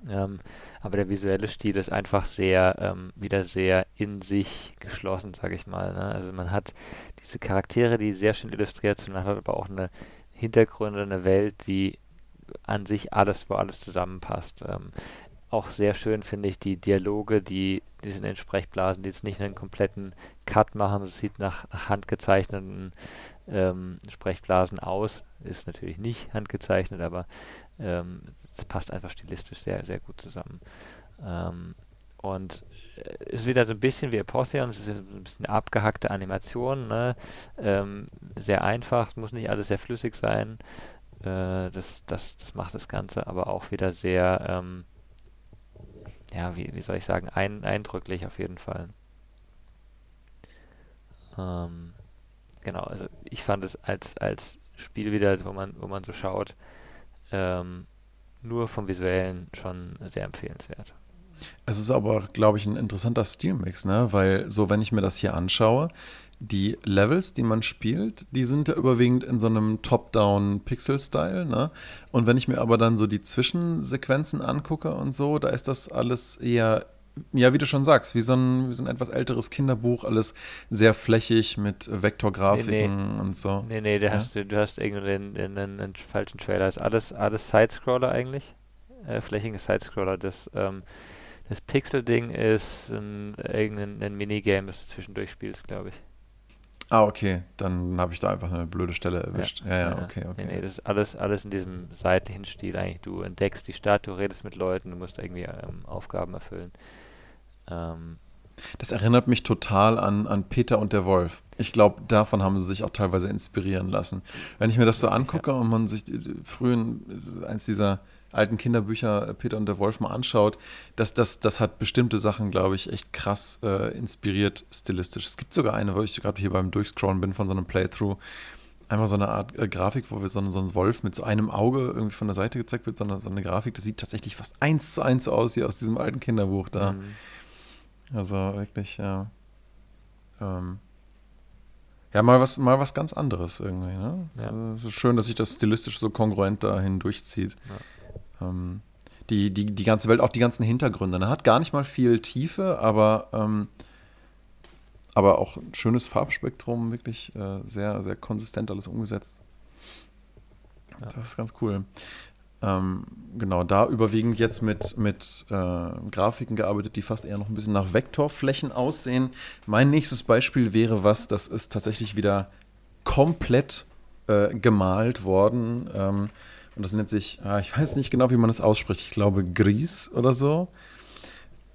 Ähm, aber der visuelle Stil ist einfach sehr, ähm, wieder sehr in sich geschlossen, sage ich mal. Ne? Also man hat diese Charaktere, die sehr schön illustriert sind, man hat aber auch eine Hintergründe, eine Welt, die an sich alles, wo alles zusammenpasst. Ähm, auch sehr schön finde ich die Dialoge, die, die sind in Sprechblasen, die jetzt nicht einen kompletten Cut machen. Das sieht nach, nach handgezeichneten ähm, Sprechblasen aus. Ist natürlich nicht handgezeichnet, aber ähm, es ähm, passt einfach stilistisch sehr, sehr gut zusammen. Ähm, und äh, ist wieder so ein bisschen wie Apotheon, es ist ein bisschen abgehackte Animation, ne? ähm, sehr einfach, es muss nicht alles sehr flüssig sein. Äh, das, das, das macht das Ganze aber auch wieder sehr, ähm, ja, wie, wie soll ich sagen, ein, eindrücklich auf jeden Fall. Ähm, genau, also ich fand es als, als Spiel wieder, wo man, wo man so schaut, ähm, nur vom Visuellen schon sehr empfehlenswert. Es ist aber, glaube ich, ein interessanter Stilmix, ne? Weil so, wenn ich mir das hier anschaue, die Levels, die man spielt, die sind ja überwiegend in so einem Top-Down-Pixel-Style, ne? Und wenn ich mir aber dann so die Zwischensequenzen angucke und so, da ist das alles eher, ja, wie du schon sagst, wie so ein, wie so ein etwas älteres Kinderbuch, alles sehr flächig mit Vektorgrafiken nee, nee. und so. Nee, nee, du, ja? hast, du hast irgendwie den, falschen Trailer. Ist alles, alles Sidescroller eigentlich? Äh, flächige Sidescroller. Das, ähm, das Pixel-Ding ist ein, irgendein ein Minigame, das du zwischendurch spielst, glaube ich. Ah, okay. Dann habe ich da einfach eine blöde Stelle erwischt. Ja, ja, ja, okay, okay. Nee, nee, das ist alles, alles in diesem seitlichen Stil eigentlich. Du entdeckst die Stadt, du redest mit Leuten, du musst irgendwie ähm, Aufgaben erfüllen. Ähm, das erinnert mich total an, an Peter und der Wolf. Ich glaube, davon haben sie sich auch teilweise inspirieren lassen. Wenn ich mir das so angucke ja. und man sich die, frühen, eins dieser alten Kinderbücher äh, Peter und der Wolf mal anschaut, das, das, das hat bestimmte Sachen, glaube ich, echt krass äh, inspiriert stilistisch. Es gibt sogar eine, wo ich gerade hier beim Durchscrollen bin von so einem Playthrough, einfach so eine Art äh, Grafik, wo wir so, so ein Wolf mit so einem Auge irgendwie von der Seite gezeigt wird, sondern so eine Grafik, das sieht tatsächlich fast eins zu eins aus hier aus diesem alten Kinderbuch da. Mhm. Also wirklich, ja. Ähm, ja, mal was, mal was ganz anderes irgendwie. Ne? Ja. Also, es ist schön, dass sich das stilistisch so kongruent dahin durchzieht. Ja. Ähm, die, die, die ganze Welt, auch die ganzen Hintergründe. Er hat gar nicht mal viel Tiefe, aber, ähm, aber auch ein schönes Farbspektrum, wirklich äh, sehr, sehr konsistent alles umgesetzt. Ja. Das ist ganz cool. Ähm, genau, da überwiegend jetzt mit, mit äh, Grafiken gearbeitet, die fast eher noch ein bisschen nach Vektorflächen aussehen. Mein nächstes Beispiel wäre was, das ist tatsächlich wieder komplett äh, gemalt worden. Ähm, und das nennt sich, ah, ich weiß nicht genau, wie man das ausspricht, ich glaube Gris oder so,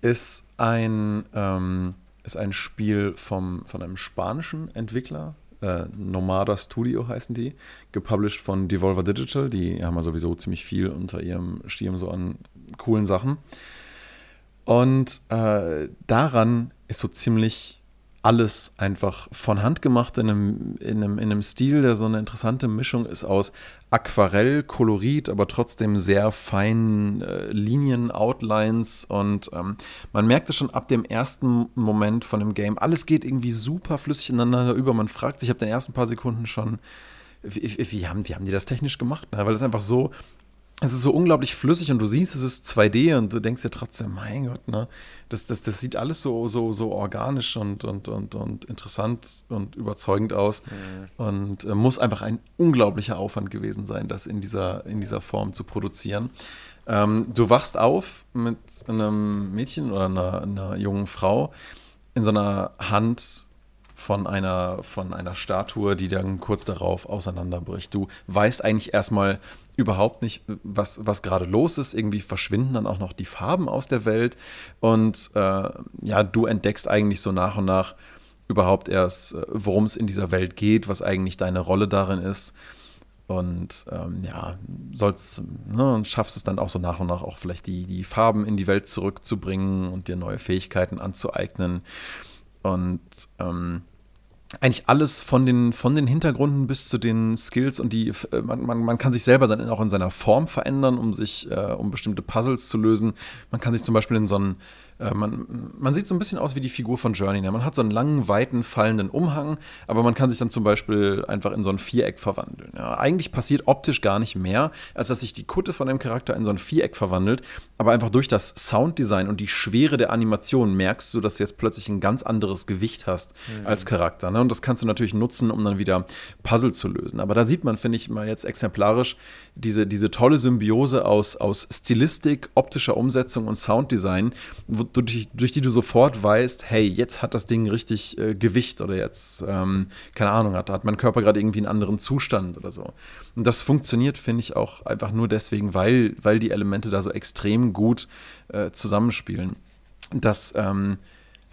ist ein, ähm, ist ein Spiel vom, von einem spanischen Entwickler, äh, Nomada Studio heißen die, gepublished von Devolver Digital, die haben ja sowieso ziemlich viel unter ihrem Stirn so an coolen Sachen. Und äh, daran ist so ziemlich alles einfach von Hand gemacht in einem, in, einem, in einem Stil, der so eine interessante Mischung ist aus Aquarell, Kolorit, aber trotzdem sehr feinen äh, Linien, Outlines und ähm, man merkte schon ab dem ersten Moment von dem Game, alles geht irgendwie super flüssig ineinander über. Man fragt sich ab den ersten paar Sekunden schon, wie, wie, haben, wie haben die das technisch gemacht? Ne? Weil es einfach so es ist so unglaublich flüssig und du siehst, es ist 2D und du denkst dir trotzdem, mein Gott, ne, das, das, das sieht alles so, so, so organisch und, und, und, und interessant und überzeugend aus. Mhm. Und äh, muss einfach ein unglaublicher Aufwand gewesen sein, das in dieser, in dieser Form zu produzieren. Ähm, du wachst auf mit einem Mädchen oder einer, einer jungen Frau in so einer Hand von einer, von einer Statue, die dann kurz darauf auseinanderbricht. Du weißt eigentlich erstmal überhaupt nicht, was, was gerade los ist. Irgendwie verschwinden dann auch noch die Farben aus der Welt. Und äh, ja, du entdeckst eigentlich so nach und nach überhaupt erst, äh, worum es in dieser Welt geht, was eigentlich deine Rolle darin ist. Und ähm, ja, sollst, ne, und schaffst es dann auch so nach und nach auch vielleicht die, die Farben in die Welt zurückzubringen und dir neue Fähigkeiten anzueignen. Und ähm, eigentlich alles von den, von den Hintergründen bis zu den Skills und die, äh, man, man, man kann sich selber dann auch in seiner Form verändern, um sich, äh, um bestimmte Puzzles zu lösen. Man kann sich zum Beispiel in so einen äh, man, man sieht so ein bisschen aus wie die Figur von Journey. Ne? Man hat so einen langen, weiten, fallenden Umhang, aber man kann sich dann zum Beispiel einfach in so ein Viereck verwandeln. Ja? Eigentlich passiert optisch gar nicht mehr, als dass sich die Kutte von dem Charakter in so ein Viereck verwandelt, aber einfach durch das Sounddesign und die Schwere der Animation merkst du, dass du jetzt plötzlich ein ganz anderes Gewicht hast mhm. als Charakter. Ne? Und das kannst du natürlich nutzen, um dann wieder Puzzle zu lösen. Aber da sieht man, finde ich mal jetzt exemplarisch, diese, diese tolle Symbiose aus, aus Stilistik, optischer Umsetzung und Sounddesign, wo, durch, durch, die du sofort weißt, hey, jetzt hat das Ding richtig äh, Gewicht oder jetzt, ähm, keine Ahnung, hat, hat mein Körper gerade irgendwie einen anderen Zustand oder so. Und das funktioniert, finde ich, auch einfach nur deswegen, weil, weil die Elemente da so extrem gut äh, zusammenspielen. Dass ähm,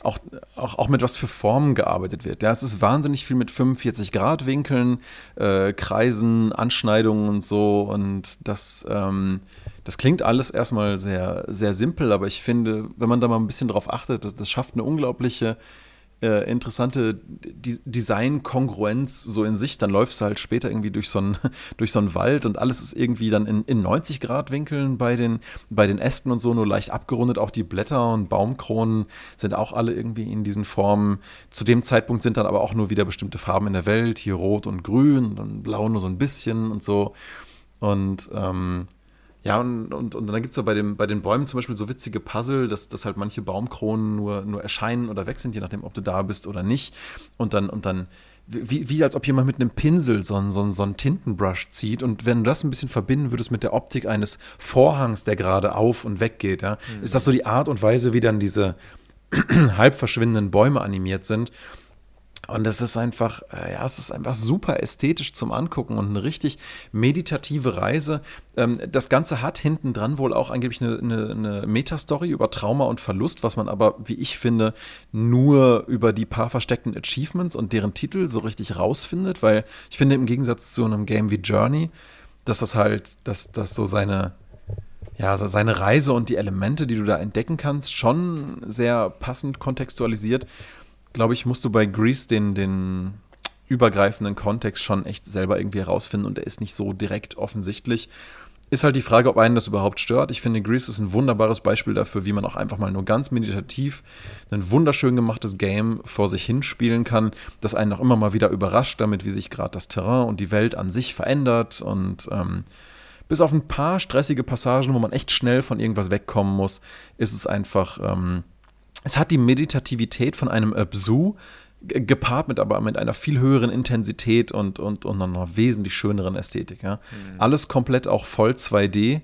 auch, auch, auch mit was für Formen gearbeitet wird. Ja, es ist wahnsinnig viel mit 45 Grad Winkeln, äh, Kreisen, Anschneidungen und so. Und das, ähm, das klingt alles erstmal sehr, sehr simpel, aber ich finde, wenn man da mal ein bisschen drauf achtet, das, das schafft eine unglaubliche äh, interessante Design-Kongruenz so in sich. Dann läufst du halt später irgendwie durch so einen, durch so einen Wald und alles ist irgendwie dann in, in 90-Grad-Winkeln bei den, bei den Ästen und so, nur leicht abgerundet. Auch die Blätter und Baumkronen sind auch alle irgendwie in diesen Formen. Zu dem Zeitpunkt sind dann aber auch nur wieder bestimmte Farben in der Welt. Hier rot und grün und blau nur so ein bisschen und so. Und ähm, ja, und, und, und dann gibt es ja bei, dem, bei den Bäumen zum Beispiel so witzige Puzzle, dass, dass halt manche Baumkronen nur, nur erscheinen oder weg sind, je nachdem, ob du da bist oder nicht. Und dann, und dann wie, wie als ob jemand mit einem Pinsel so einen, so, einen, so einen Tintenbrush zieht. Und wenn du das ein bisschen verbinden würdest mit der Optik eines Vorhangs, der gerade auf und weg geht, ja, mhm. ist das so die Art und Weise, wie dann diese halb verschwindenden Bäume animiert sind. Und es ist einfach, äh, ja, es ist einfach super ästhetisch zum Angucken und eine richtig meditative Reise. Ähm, das Ganze hat hinten dran wohl auch angeblich eine, eine, eine Metastory über Trauma und Verlust, was man aber, wie ich finde, nur über die paar versteckten Achievements und deren Titel so richtig rausfindet, weil ich finde, im Gegensatz zu einem Game wie Journey, dass das halt, dass das so seine, ja, seine Reise und die Elemente, die du da entdecken kannst, schon sehr passend kontextualisiert glaube ich, musst du bei Grease den, den übergreifenden Kontext schon echt selber irgendwie herausfinden und der ist nicht so direkt offensichtlich. Ist halt die Frage, ob einen das überhaupt stört. Ich finde, Grease ist ein wunderbares Beispiel dafür, wie man auch einfach mal nur ganz meditativ ein wunderschön gemachtes Game vor sich hinspielen kann, das einen auch immer mal wieder überrascht damit, wie sich gerade das Terrain und die Welt an sich verändert. Und ähm, bis auf ein paar stressige Passagen, wo man echt schnell von irgendwas wegkommen muss, ist es einfach ähm, es hat die Meditativität von einem Absu gepaart mit aber mit einer viel höheren Intensität und, und, und einer wesentlich schöneren Ästhetik. Ja. Mhm. Alles komplett auch voll 2D.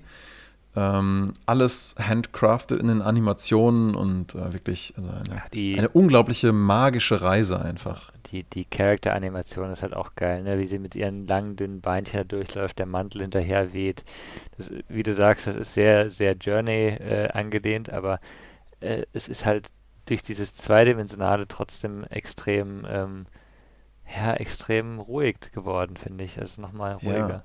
Ähm, alles handcrafted in den Animationen und äh, wirklich also eine, ja, die, eine, unglaubliche magische Reise einfach. Die, die Charakter-Animation ist halt auch geil, ne? wie sie mit ihren langen, dünnen Beinchen da durchläuft, der Mantel hinterher weht. Das, wie du sagst, das ist sehr, sehr Journey äh, angelehnt, aber äh, es ist halt durch dieses Zweidimensionale trotzdem extrem, ähm, ja, extrem ruhig geworden, finde ich. Ist nochmal ruhiger. Ja.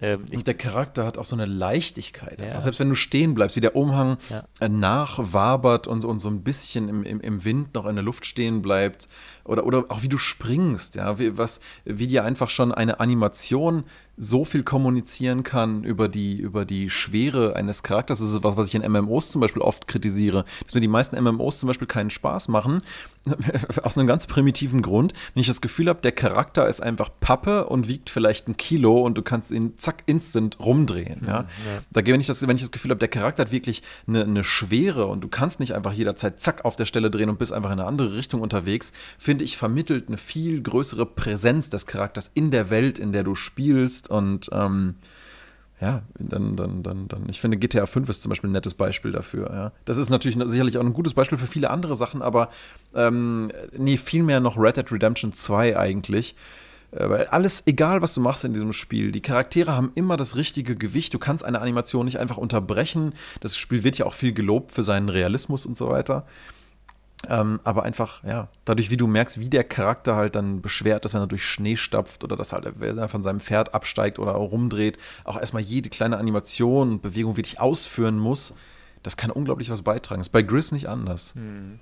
Ähm, und der Charakter hat auch so eine Leichtigkeit. Ja. Selbst wenn du stehen bleibst, wie der Umhang ja. Äh, nachwabert und, und so ein bisschen im, im, im Wind noch in der Luft stehen bleibt. Oder, oder auch wie du springst, ja, wie, was, wie dir einfach schon eine Animation so viel kommunizieren kann über die, über die Schwere eines Charakters. Das ist was, was ich in MMOs zum Beispiel oft kritisiere. Dass mir die meisten MMOs zum Beispiel keinen Spaß machen. Aus einem ganz primitiven Grund. Wenn ich das Gefühl habe, der Charakter ist einfach Pappe und wiegt vielleicht ein Kilo und du kannst ihn zack instant rumdrehen. Ja? ja. Da, wenn, ich das, wenn ich das Gefühl habe, der Charakter hat wirklich eine, eine Schwere und du kannst nicht einfach jederzeit zack auf der Stelle drehen und bist einfach in eine andere Richtung unterwegs, finde ich, vermittelt eine viel größere Präsenz des Charakters in der Welt, in der du spielst sitzt und ähm, ja, dann, dann, dann, dann, ich finde, GTA 5 ist zum Beispiel ein nettes Beispiel dafür. Ja. Das ist natürlich sicherlich auch ein gutes Beispiel für viele andere Sachen, aber ähm, nee, vielmehr noch Red Dead Redemption 2 eigentlich. Äh, weil alles, egal was du machst in diesem Spiel, die Charaktere haben immer das richtige Gewicht. Du kannst eine Animation nicht einfach unterbrechen. Das Spiel wird ja auch viel gelobt für seinen Realismus und so weiter. Ähm, aber einfach, ja, dadurch, wie du merkst, wie der Charakter halt dann beschwert ist, wenn er durch Schnee stapft oder dass halt er von seinem Pferd absteigt oder rumdreht, auch erstmal jede kleine Animation und Bewegung wirklich ausführen muss, das kann unglaublich was beitragen. Ist bei Gris nicht anders. Hm.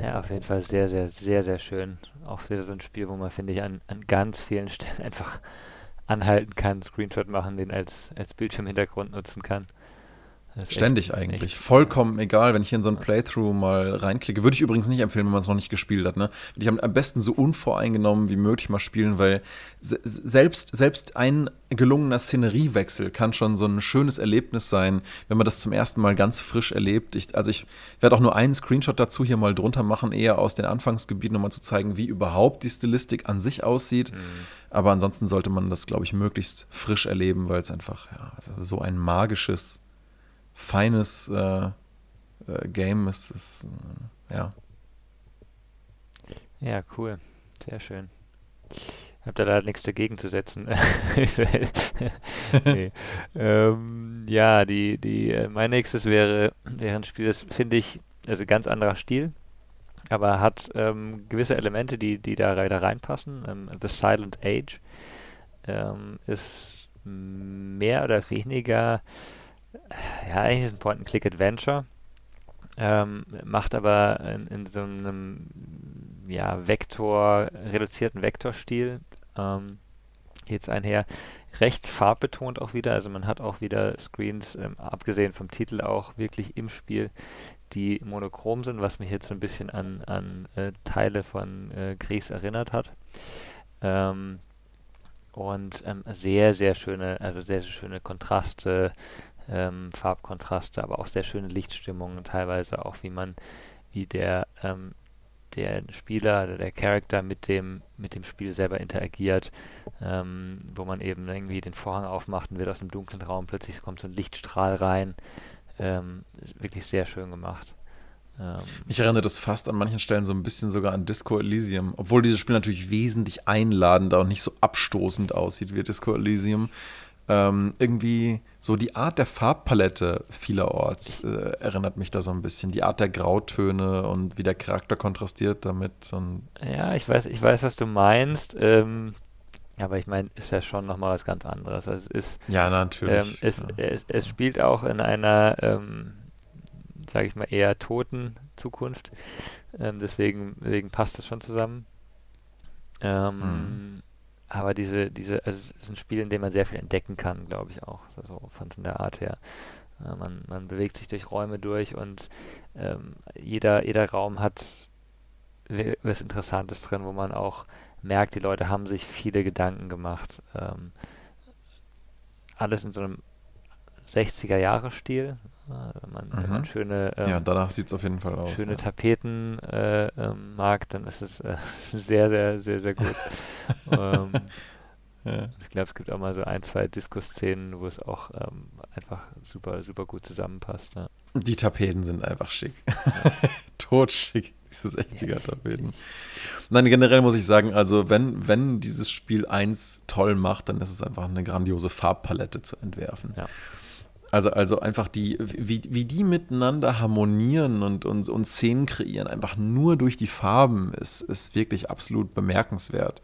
Ja, auf jeden Fall sehr, sehr, sehr, sehr schön. Auch wieder so ein Spiel, wo man, finde ich, an, an ganz vielen Stellen einfach anhalten kann, Screenshot machen, den als, als Bildschirmhintergrund nutzen kann. Ständig echt, eigentlich. Echt. Vollkommen egal, wenn ich hier in so ein Playthrough mal reinklicke. Würde ich übrigens nicht empfehlen, wenn man es noch nicht gespielt hat. Ne? Ich am besten so unvoreingenommen wie möglich mal spielen, weil selbst, selbst ein gelungener Szeneriewechsel kann schon so ein schönes Erlebnis sein, wenn man das zum ersten Mal ganz frisch erlebt. Ich, also ich werde auch nur einen Screenshot dazu hier mal drunter machen, eher aus den Anfangsgebieten, um mal zu zeigen, wie überhaupt die Stilistik an sich aussieht. Mhm. Aber ansonsten sollte man das, glaube ich, möglichst frisch erleben, weil es einfach ja, also so ein magisches feines äh, äh, Game. Es ist, ja. Ja, cool. Sehr schön. Habt ihr da nichts dagegen zu setzen? nee. ähm, ja, die, die, äh, mein nächstes wäre, wäre ein Spiel, das finde ich, also ganz anderer Stil, aber hat ähm, gewisse Elemente, die, die da, da reinpassen. Ähm, The Silent Age ähm, ist mehr oder weniger ja, eigentlich ist es ein Point-and-Click-Adventure. ähm, macht aber in, in, so einem ja, Vektor, reduzierten Vektorstil ähm, jetzt einher. Recht farbbetont auch wieder, also man hat auch wieder Screens, ähm, abgesehen vom Titel auch wirklich im Spiel, die monochrom sind, was mich jetzt so ein bisschen an, an äh, Teile von äh, Gries erinnert hat. Ähm, und ähm, sehr, sehr schöne, also sehr, sehr schöne Kontraste, ähm, Farbkontraste, aber auch sehr schöne Lichtstimmungen, teilweise auch wie man, wie der, ähm, der Spieler, der Charakter mit dem, mit dem Spiel selber interagiert, ähm, wo man eben irgendwie den Vorhang aufmacht und wird aus dem dunklen Raum plötzlich kommt so ein Lichtstrahl rein. Ähm, wirklich sehr schön gemacht. Ähm, Mich erinnert das fast an manchen Stellen so ein bisschen sogar an Disco Elysium, obwohl dieses Spiel natürlich wesentlich einladender und nicht so abstoßend aussieht wie Disco Elysium ähm, irgendwie so die Art der Farbpalette vielerorts äh, erinnert mich da so ein bisschen. Die Art der Grautöne und wie der Charakter kontrastiert damit. ja, ich weiß, ich weiß, was du meinst. Ähm, aber ich meine, ist ja schon nochmal was ganz anderes. Also es ist, ja, natürlich. Ähm, es, ja. Es, es, spielt auch in einer, ähm, sage ich mal, eher toten Zukunft. Ähm, deswegen, deswegen passt das schon zusammen. Ähm, mhm. Aber diese, diese, also es ist ein Spiel, in dem man sehr viel entdecken kann, glaube ich auch, so von, von der Art her. Äh, man, man bewegt sich durch Räume durch und ähm, jeder, jeder Raum hat was Interessantes drin, wo man auch merkt, die Leute haben sich viele Gedanken gemacht. Ähm, alles in so einem 60er-Jahre-Stil. Wenn man, mhm. wenn man schöne, ähm, ja, danach sieht auf jeden Fall aus. Schöne ja. Tapeten äh, ähm, mag, dann ist es äh, sehr, sehr, sehr, sehr gut. ähm, ja. Ich glaube, es gibt auch mal so ein, zwei Disco-Szenen, wo es auch ähm, einfach super, super gut zusammenpasst. Ja. Die Tapeten sind einfach schick. Totschick, diese 60er-Tapeten. Nein, generell muss ich sagen, also wenn, wenn dieses Spiel eins toll macht, dann ist es einfach eine grandiose Farbpalette zu entwerfen. Ja. Also, also einfach die, wie, wie die miteinander harmonieren und, und, und Szenen kreieren, einfach nur durch die Farben, ist, ist wirklich absolut bemerkenswert.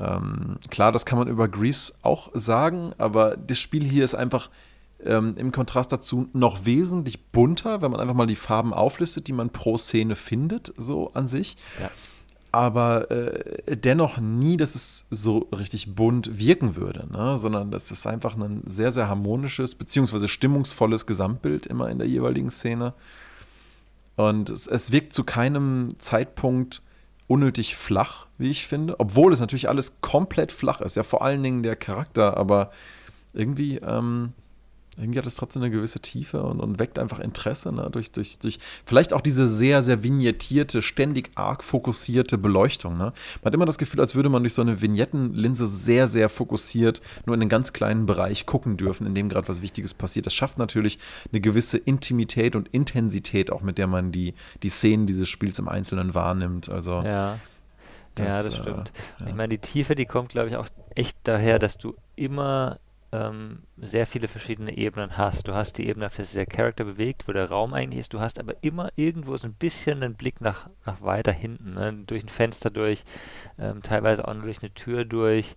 Ähm, klar, das kann man über Grease auch sagen, aber das Spiel hier ist einfach ähm, im Kontrast dazu noch wesentlich bunter, wenn man einfach mal die Farben auflistet, die man pro Szene findet, so an sich. Ja aber äh, dennoch nie, dass es so richtig bunt wirken würde, ne? sondern das ist einfach ein sehr, sehr harmonisches, beziehungsweise stimmungsvolles Gesamtbild immer in der jeweiligen Szene. Und es, es wirkt zu keinem Zeitpunkt unnötig flach, wie ich finde, obwohl es natürlich alles komplett flach ist, ja vor allen Dingen der Charakter, aber irgendwie ähm, irgendwie hat es trotzdem eine gewisse Tiefe und, und weckt einfach Interesse, ne? durch, durch, durch vielleicht auch diese sehr, sehr vignettierte, ständig arg fokussierte Beleuchtung. Ne? Man hat immer das Gefühl, als würde man durch so eine Vignettenlinse sehr, sehr fokussiert nur in einen ganz kleinen Bereich gucken dürfen, in dem gerade was Wichtiges passiert. Das schafft natürlich eine gewisse Intimität und Intensität, auch mit der man die, die Szenen dieses Spiels im Einzelnen wahrnimmt. Also, ja. Das, ja, das stimmt. Äh, ja. Ich meine, die Tiefe, die kommt, glaube ich, auch echt daher, dass du immer ähm, sehr viele verschiedene Ebenen hast. Du hast die Ebene, auf der sich der Charakter bewegt, wo der Raum eigentlich ist. Du hast aber immer irgendwo so ein bisschen einen Blick nach, nach weiter hinten, ne? durch ein Fenster durch, ähm, teilweise auch durch eine Tür durch.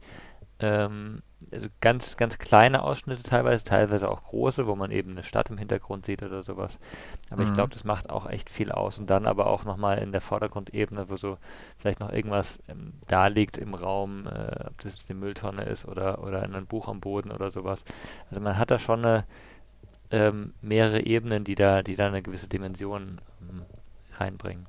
Ähm, also ganz, ganz kleine Ausschnitte teilweise, teilweise auch große, wo man eben eine Stadt im Hintergrund sieht oder sowas. Aber mhm. ich glaube, das macht auch echt viel aus. Und dann aber auch nochmal in der Vordergrundebene, wo so vielleicht noch irgendwas ähm, da liegt im Raum, äh, ob das die Mülltonne ist oder, oder ein Buch am Boden oder sowas. Also man hat da schon eine, ähm, mehrere Ebenen, die da, die da eine gewisse Dimension ähm, reinbringen.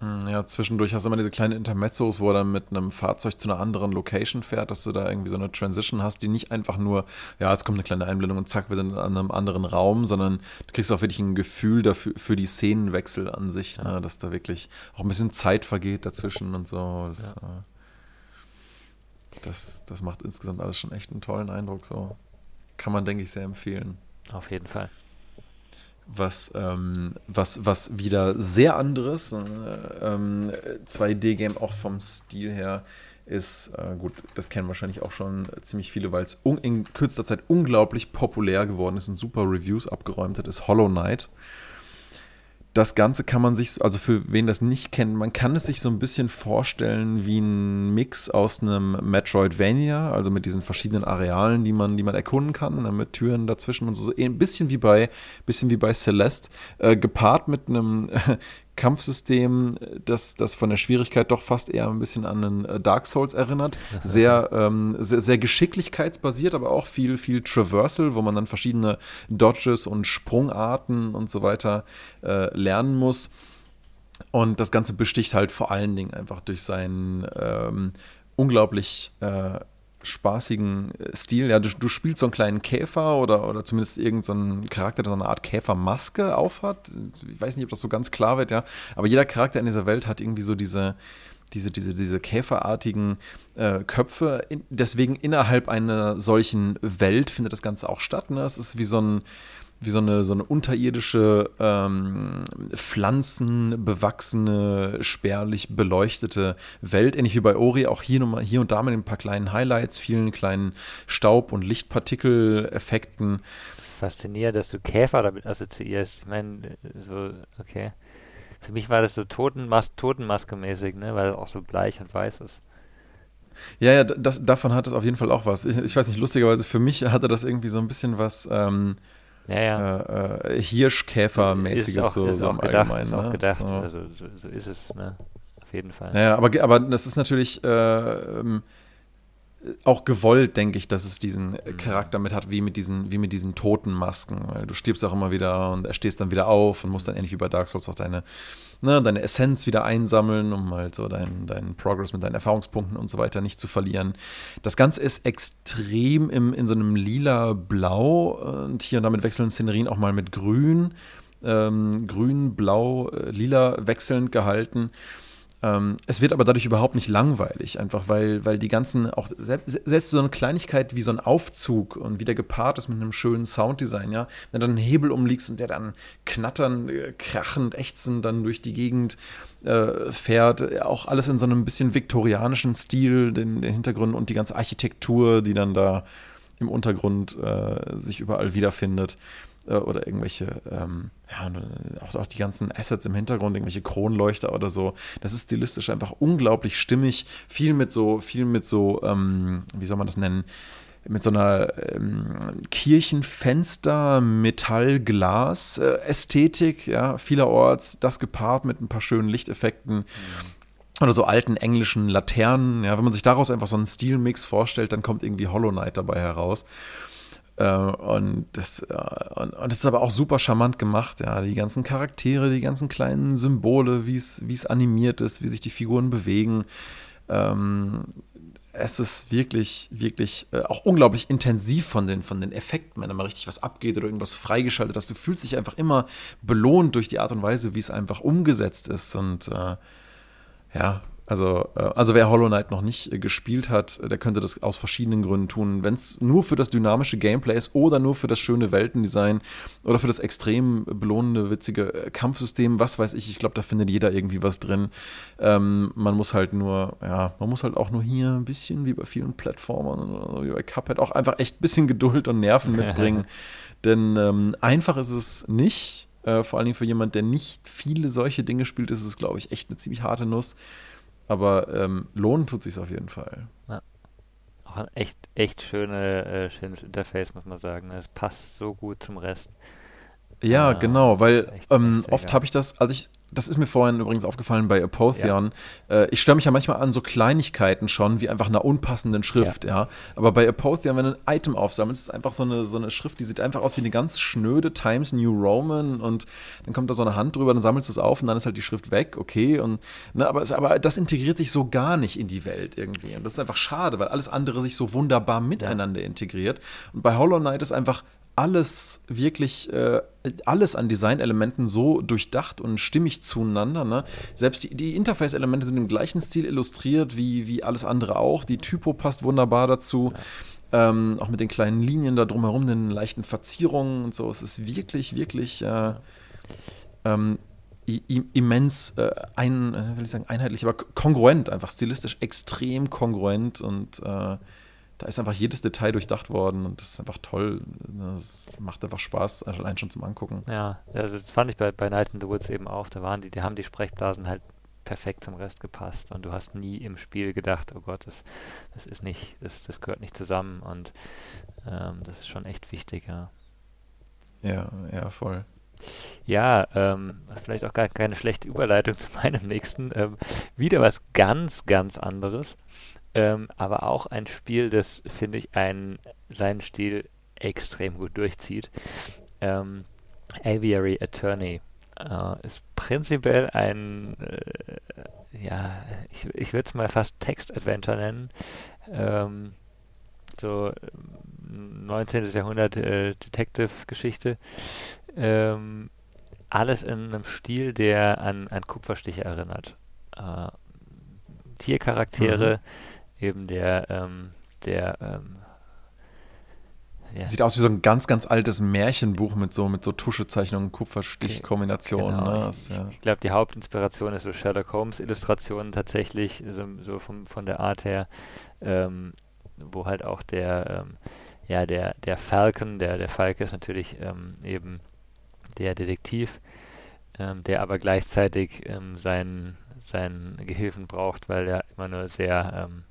Hm, ja, zwischendurch hast du immer diese kleinen Intermezzos, wo er dann mit einem Fahrzeug zu einer anderen Location fährt, dass du da irgendwie so eine Transition hast, die nicht einfach nur, ja, jetzt kommt eine kleine Einblendung und zack, wir sind in einem anderen Raum, sondern du kriegst auch wirklich ein Gefühl dafür, für die Szenenwechsel an sich, ja. ne, dass da wirklich auch ein bisschen Zeit vergeht dazwischen und so. Das, ja. äh, das, das macht insgesamt alles schon echt einen tollen Eindruck. So kann man, denke ich, sehr empfehlen. Auf jeden Fall was, ähm, was, was wieder sehr anderes, äh, ähm, 2D-Game auch vom Stil her ist, äh, gut, das kennen wahrscheinlich auch schon ziemlich viele, weil es in kürzester Zeit unglaublich populär geworden ist und super Reviews abgeräumt hat, ist Hollow Knight. Das Ganze kann man sich, also für wen das nicht kennt, man kann es sich so ein bisschen vorstellen wie ein Mix aus einem Metroidvania, also mit diesen verschiedenen Arealen, die man, die man erkunden kann, ne, mit Türen dazwischen und so, ein bisschen wie bei, bisschen wie bei Celeste, äh, gepaart mit einem Kampfsystem, das, das von der Schwierigkeit doch fast eher ein bisschen an einen äh, Dark Souls erinnert. Sehr, ähm, sehr, sehr geschicklichkeitsbasiert, aber auch viel, viel Traversal, wo man dann verschiedene Dodges und Sprungarten und so weiter äh, lernen muss. Und das Ganze besticht halt vor allen Dingen einfach durch seinen ähm, unglaublich äh, spaßigen äh, Stil. Ja, du, du, spielst so einen kleinen Käfer oder, oder zumindest irgendeinen so Charakter, der so eine Art Käfermaske aufhat. Ich weiß nicht, ob das so ganz klar wird, ja. Aber jeder Charakter in dieser Welt hat irgendwie so diese, diese, diese, diese käferartigen äh, Köpfe. In, deswegen innerhalb einer solchen Welt findet das Ganze auch statt. Ne? Es ist wie so ein wie so eine, so eine unterirdische, ähm, pflanzenbewachsene, spärlich beleuchtete Welt. Ähnlich wie bei Ori, auch hier, nochmal, hier und da mit ein paar kleinen Highlights, vielen kleinen Staub- und Lichtpartikeleffekten. Das ist faszinierend, dass du Käfer damit assoziierst. Ich meine, so, okay. Für mich war das so Totenmas Totenmaske-mäßig, ne? weil es auch so bleich und weiß ist. Ja, ja, das, davon hat es auf jeden Fall auch was. Ich, ich, weiß nicht, lustigerweise für mich hatte das irgendwie so ein bisschen was. Ähm, ja, ja. Äh, äh, Hirschkäfer-mäßiges so, so im gedacht, Allgemeinen. Ist auch ne? gedacht, so. also so, so, ist es, ne? Auf jeden Fall. Ja, aber, aber das ist natürlich äh, ähm, auch gewollt, denke ich, dass es diesen mhm. Charakter mit hat, wie mit diesen, wie mit diesen toten Masken. Weil du stirbst auch immer wieder und er stehst dann wieder auf und musst dann ähnlich wie bei Dark Souls auch deine, ne, deine Essenz wieder einsammeln, um halt so deinen, deinen Progress mit deinen Erfahrungspunkten und so weiter nicht zu verlieren. Das Ganze ist extrem im, in so einem lila-blau und hier und da mit wechselnden Szenerien auch mal mit grün. Ähm, grün, blau, äh, lila wechselnd gehalten. Ähm, es wird aber dadurch überhaupt nicht langweilig, einfach weil, weil die ganzen, auch selbst, selbst so eine Kleinigkeit wie so ein Aufzug und wie der gepaart ist mit einem schönen Sounddesign, ja, wenn du dann einen Hebel umliegst und der dann knattern, äh, krachend, ächzend dann durch die Gegend äh, fährt, auch alles in so einem bisschen viktorianischen Stil, den, den Hintergrund und die ganze Architektur, die dann da im Untergrund äh, sich überall wiederfindet. äh, oder irgendwelche, ähm, ja, auch, auch die ganzen Assets im Hintergrund, irgendwelche Kronleuchter oder so. Das ist stilistisch einfach unglaublich stimmig. Viel mit so, viel mit so, ähm, wie soll man das nennen? mit so einer ähm, Kirchenfenster, Metallglas äh, Ästhetik, ja, vielerorts, das gepaart mit ein paar schönen Lichteffekten. Mhm oder so alten englischen Laternen. Ja, wenn man sich daraus einfach so einen Stilmix vorstellt, dann kommt irgendwie Hollow Knight dabei heraus. Äh, und, das, äh, und, und, das ist aber auch super charmant gemacht, ja. Die ganzen Charaktere, die ganzen kleinen Symbole, wie es animiert ist, wie sich die Figuren bewegen. Ähm, es ist wirklich, wirklich äh, auch unglaublich intensiv von den, von den Effekten, wenn da mal richtig was abgeht oder irgendwas freigeschaltet hast. Du fühlst dich einfach immer belohnt durch die Art und Weise, wie es einfach umgesetzt ist. Und äh, ja, also, äh, also wer Hollow Knight noch nicht äh, gespielt hat, der könnte das aus verschiedenen Gründen tun. Wenn es nur für das dynamische Gameplay ist oder nur für das schöne Weltendesign oder für das extrem belohnende, witzige äh, Kampfsystem, was weiß ich, ich glaube, da findet jeder irgendwie was drin. Ähm, man muss halt nur, ja, man muss halt auch nur hier ein bisschen wie bei vielen Plattformern oder wie bei Cuphead auch einfach echt ein bisschen Geduld und Nerven mitbringen. Denn ähm, einfach ist es nicht. Äh, vor allen Dingen für jemand, der nicht viele solche Dinge spielt, ist es, glaube ich, echt eine ziemlich harte Nuss. Aber ähm, lohnen tut sich auf jeden Fall. Ja. Auch ein echt, echt schöne, äh, schönes Interface, muss man sagen. Es passt so gut zum Rest. Ja, äh, genau, weil ähm, oft habe ich das, als ich das ist mir vorhin übrigens aufgefallen bei Apotheon. Ja. Äh, ich störe mich ja manchmal an so Kleinigkeiten schon, wie einfach einer unpassenden Schrift, ja. ja. Aber bei Apotheon, wenn du ein Item aufsammelst, ist es einfach so eine, so eine Schrift, die sieht einfach aus wie eine ganz schnöde Times New Roman und dann kommt da so eine Hand drüber, dann sammelst du es auf und dann ist halt die Schrift weg, okay. Und, ne, aber, es, aber das integriert sich so gar nicht in die Welt irgendwie. Und das ist einfach schade, weil alles andere sich so wunderbar miteinander ja. integriert. Und bei Hollow Knight ist einfach alles wirklich, äh, alles an Designelementen so durchdacht und stimmig zueinander. Ne? Selbst die, die Interface-Elemente sind im gleichen Stil illustriert wie, wie alles andere auch. Die Typo passt wunderbar dazu. Ähm, auch mit den kleinen Linien da drumherum, den leichten Verzierungen und so. Es ist wirklich, wirklich äh, ähm, immens äh, ein, äh, will ich sagen, einheitlich, aber kongruent, einfach stilistisch extrem kongruent und äh, da ist einfach jedes Detail durchdacht worden und das ist einfach toll. Das macht einfach Spaß, allein schon zum Angucken. Ja, also das fand ich bei, bei Night in the Woods eben auch. Da waren die, die haben die Sprechblasen halt perfekt zum Rest gepasst und du hast nie im Spiel gedacht, oh Gott, das, das ist nicht, das, das gehört nicht zusammen und ähm, das ist schon echt wichtig, ja. Ja, ja, voll. Ja, ähm, vielleicht auch gar keine schlechte Überleitung zu meinem nächsten. Ähm, wieder was ganz, ganz anderes. Ähm, aber auch ein Spiel, das, finde ich, einen, seinen Stil extrem gut durchzieht. Ähm, Aviary Attorney äh, ist prinzipiell ein, äh, ja, ich, ich würde es mal fast Text-Adventure nennen. Ähm, so 19. Ähm, Jahrhundert äh, Detective-Geschichte. Ähm, alles in einem Stil, der an, an Kupferstiche erinnert. Äh, Tiercharaktere, mhm. Eben der, ähm, der ähm, ja. Sieht aus wie so ein ganz, ganz altes Märchenbuch mit so, mit so Tuschezeichnungen, Kupferstichkombinationen. Genau. Ne? ich, ja. ich glaube, die Hauptinspiration ist so Sherlock Holmes-Illustrationen tatsächlich, so, so vom, von der Art her, ähm, wo halt auch der, ähm, ja, der, der Falcon, der, der Falke ist natürlich ähm, eben der Detektiv, ähm, der aber gleichzeitig ähm, seinen, seinen Gehilfen braucht, weil er immer nur sehr ähm,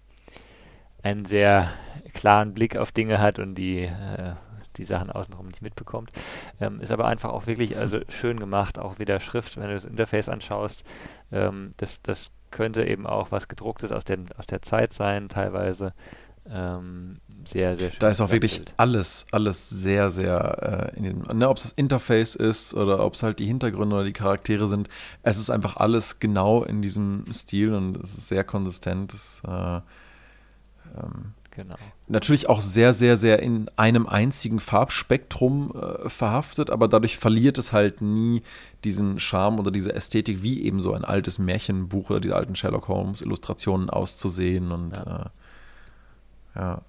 einen sehr klaren Blick auf Dinge hat und die, äh, die Sachen außenrum nicht mitbekommt. Ähm, ist aber einfach auch wirklich also schön gemacht, auch wieder Schrift, wenn du das Interface anschaust. Ähm, das, das könnte eben auch was gedrucktes aus, den, aus der Zeit sein, teilweise. Ähm, sehr, sehr schön. Da ist auch wirklich alles, alles sehr, sehr äh, in diesem, ne, ob es das Interface ist oder ob es halt die Hintergründe oder die Charaktere sind. Es ist einfach alles genau in diesem Stil und es ist sehr konsistent. Das, äh, ähm, genau. Natürlich auch sehr, sehr, sehr in einem einzigen Farbspektrum äh, verhaftet, aber dadurch verliert es halt nie diesen Charme oder diese Ästhetik, wie eben so ein altes Märchenbuch oder diese alten Sherlock Holmes Illustrationen auszusehen und ja. Äh, ja.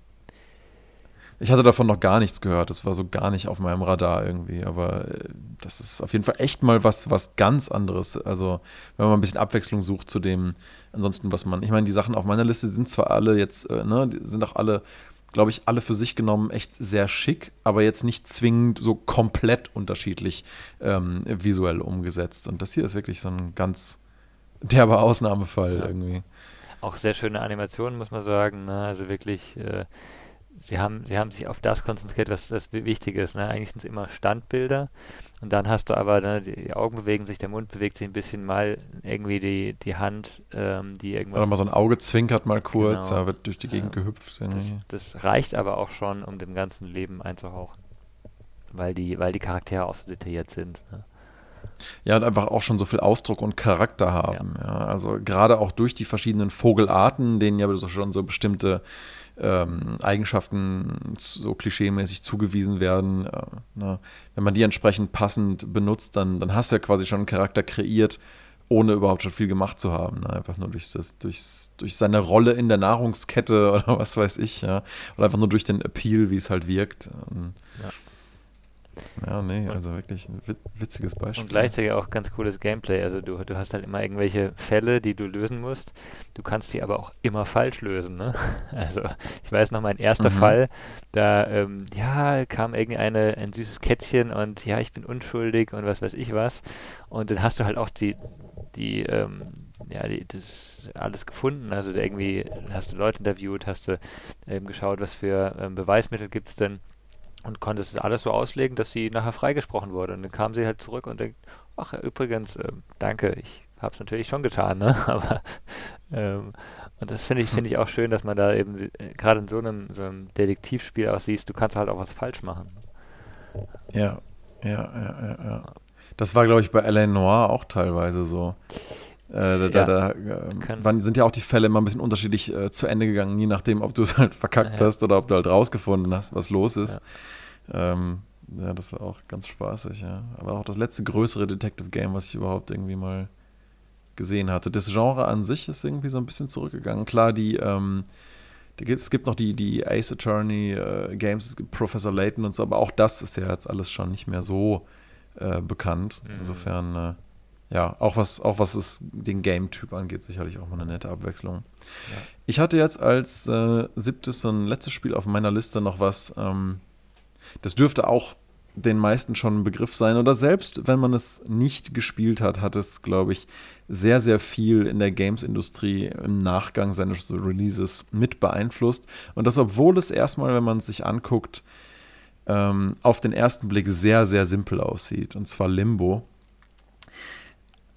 Ich hatte davon noch gar nichts gehört. Das war so gar nicht auf meinem Radar irgendwie. Aber äh, das ist auf jeden Fall echt mal was, was ganz anderes. Also, wenn man ein bisschen Abwechslung sucht zu dem, ansonsten, was man. Ich meine, die Sachen auf meiner Liste sind zwar alle jetzt, äh, ne, sind auch alle, glaube ich, alle für sich genommen echt sehr schick, aber jetzt nicht zwingend so komplett unterschiedlich ähm, visuell umgesetzt. Und das hier ist wirklich so ein ganz derber Ausnahmefall ja. irgendwie. Auch sehr schöne Animationen, muss man sagen. Ne? Also wirklich. Äh sie haben, sie haben sich auf das konzentriert, was das Wichtige ist. Ne? Eigentlich sind es immer Standbilder und dann hast du aber, ne, die Augen bewegen sich, der Mund bewegt sich ein bisschen mal, irgendwie die, die Hand, ähm, die irgendwas. Oder mal so ein Auge zwinkert mal kurz, genau. da wird durch die Gegend ja. gehüpft. Das, das, reicht aber auch schon, um dem ganzen Leben einzuhauchen. Weil die, weil die Charaktere auch so detailliert sind. Ne? Ja, und einfach auch schon so viel Ausdruck und Charakter haben. Ja. ja. Also gerade auch durch die verschiedenen Vogelarten, denen ja schon so bestimmte ähm, Eigenschaften so klischeemäßig zugewiesen werden. Äh, ne? Wenn man die entsprechend passend benutzt, dann, dann hast du ja quasi schon einen Charakter kreiert, ohne überhaupt schon viel gemacht zu haben. Ne? Einfach nur durch, das, durch, durch seine Rolle in der Nahrungskette oder was weiß ich. Ja? Oder einfach nur durch den Appeal, wie es halt wirkt. Und, ja. Ja, nee, also wirklich ein witziges Beispiel. Und gleichzeitig auch ganz cooles Gameplay. Also du, du hast halt immer irgendwelche Fälle, die du lösen musst. Du kannst die aber auch immer falsch lösen. Ne? Also ich weiß noch, mein erster mhm. Fall, da ähm, ja, kam irgendeine ein süßes Kätzchen und ja, ich bin unschuldig und was weiß ich was. Und dann hast du halt auch die, die, ähm, ja, die, das alles gefunden. Also irgendwie hast du Leute interviewt, hast du ähm, geschaut, was für ähm, Beweismittel gibt es denn und konnte es alles so auslegen, dass sie nachher freigesprochen wurde. Und dann kam sie halt zurück und denkt, ach übrigens, äh, danke, ich habe es natürlich schon getan, ne? Aber ähm, und das finde ich finde ich auch schön, dass man da eben äh, gerade in so einem, so einem Detektivspiel auch siehst, du kannst halt auch was falsch machen. Ja, ja, ja, ja, ja. Das war, glaube ich, bei Alain Noir auch teilweise so. Äh, da, da, da äh, sind ja auch die Fälle immer ein bisschen unterschiedlich äh, zu Ende gegangen, je nachdem, ob du es halt verkackt ja. hast oder ob du halt rausgefunden hast, was los ist. Ja. Ähm, ja, das war auch ganz spaßig, ja. Aber auch das letzte größere Detective Game, was ich überhaupt irgendwie mal gesehen hatte. Das Genre an sich ist irgendwie so ein bisschen zurückgegangen. Klar, die, ähm, es gibt noch die, die Ace Attorney äh, Games, es gibt Professor Layton und so, aber auch das ist ja jetzt alles schon nicht mehr so äh, bekannt. Mhm. Insofern äh, ja, auch was, auch was es den Game-Typ angeht, sicherlich auch mal eine nette Abwechslung. Ja. Ich hatte jetzt als äh, siebtes und letztes Spiel auf meiner Liste noch was, ähm, das dürfte auch den meisten schon ein Begriff sein. Oder selbst wenn man es nicht gespielt hat, hat es, glaube ich, sehr, sehr viel in der Games-Industrie im Nachgang seines Releases mit beeinflusst. Und das, obwohl es erstmal, wenn man es sich anguckt, ähm, auf den ersten Blick sehr, sehr simpel aussieht. Und zwar Limbo.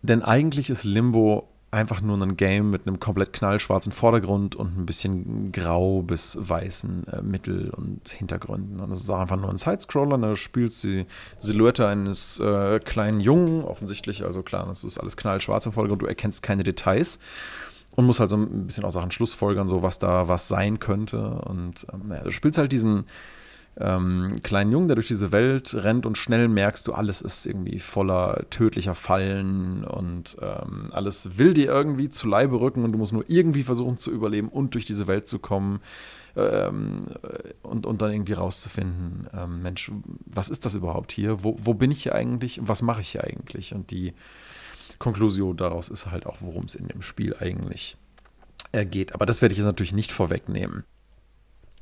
Denn eigentlich ist Limbo einfach nur ein Game mit einem komplett knallschwarzen Vordergrund und ein bisschen grau bis weißen äh, Mittel- und Hintergründen. Und es ist auch einfach nur ein Sidescroller, da spielt die Silhouette eines äh, kleinen Jungen, offensichtlich, also klar, das ist alles knallschwarz im Vordergrund, du erkennst keine Details und musst halt so ein bisschen auch Sachen Schlussfolgern, so was da was sein könnte. Und ähm, naja, du spielst halt diesen ähm, kleinen Jungen, der durch diese Welt rennt und schnell merkst du, alles ist irgendwie voller tödlicher Fallen und ähm, alles will dir irgendwie zu Leibe rücken und du musst nur irgendwie versuchen zu überleben und durch diese Welt zu kommen ähm, und, und dann irgendwie rauszufinden, ähm, Mensch, was ist das überhaupt hier? Wo, wo bin ich hier eigentlich? Was mache ich hier eigentlich? Und die Konklusion daraus ist halt auch, worum es in dem Spiel eigentlich geht. Aber das werde ich jetzt natürlich nicht vorwegnehmen.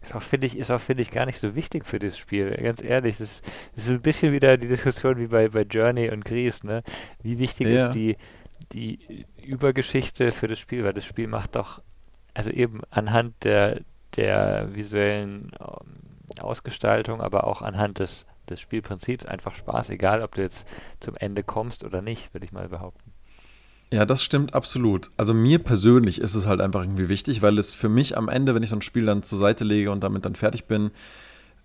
Ist auch, finde ich, ist auch, finde ich, gar nicht so wichtig für das Spiel. Ganz ehrlich, das, das, ist ein bisschen wieder die Diskussion wie bei, bei Journey und Grease, ne? Wie wichtig ja. ist die, die Übergeschichte für das Spiel, weil das Spiel macht doch, also eben anhand der, der visuellen ähm, Ausgestaltung, aber auch anhand des, des Spielprinzips einfach Spaß, egal ob du jetzt zum Ende kommst oder nicht, würde ich mal behaupten. Ja, das stimmt absolut. Also mir persönlich ist es halt einfach irgendwie wichtig, weil es für mich am Ende, wenn ich so ein Spiel dann zur Seite lege und damit dann fertig bin,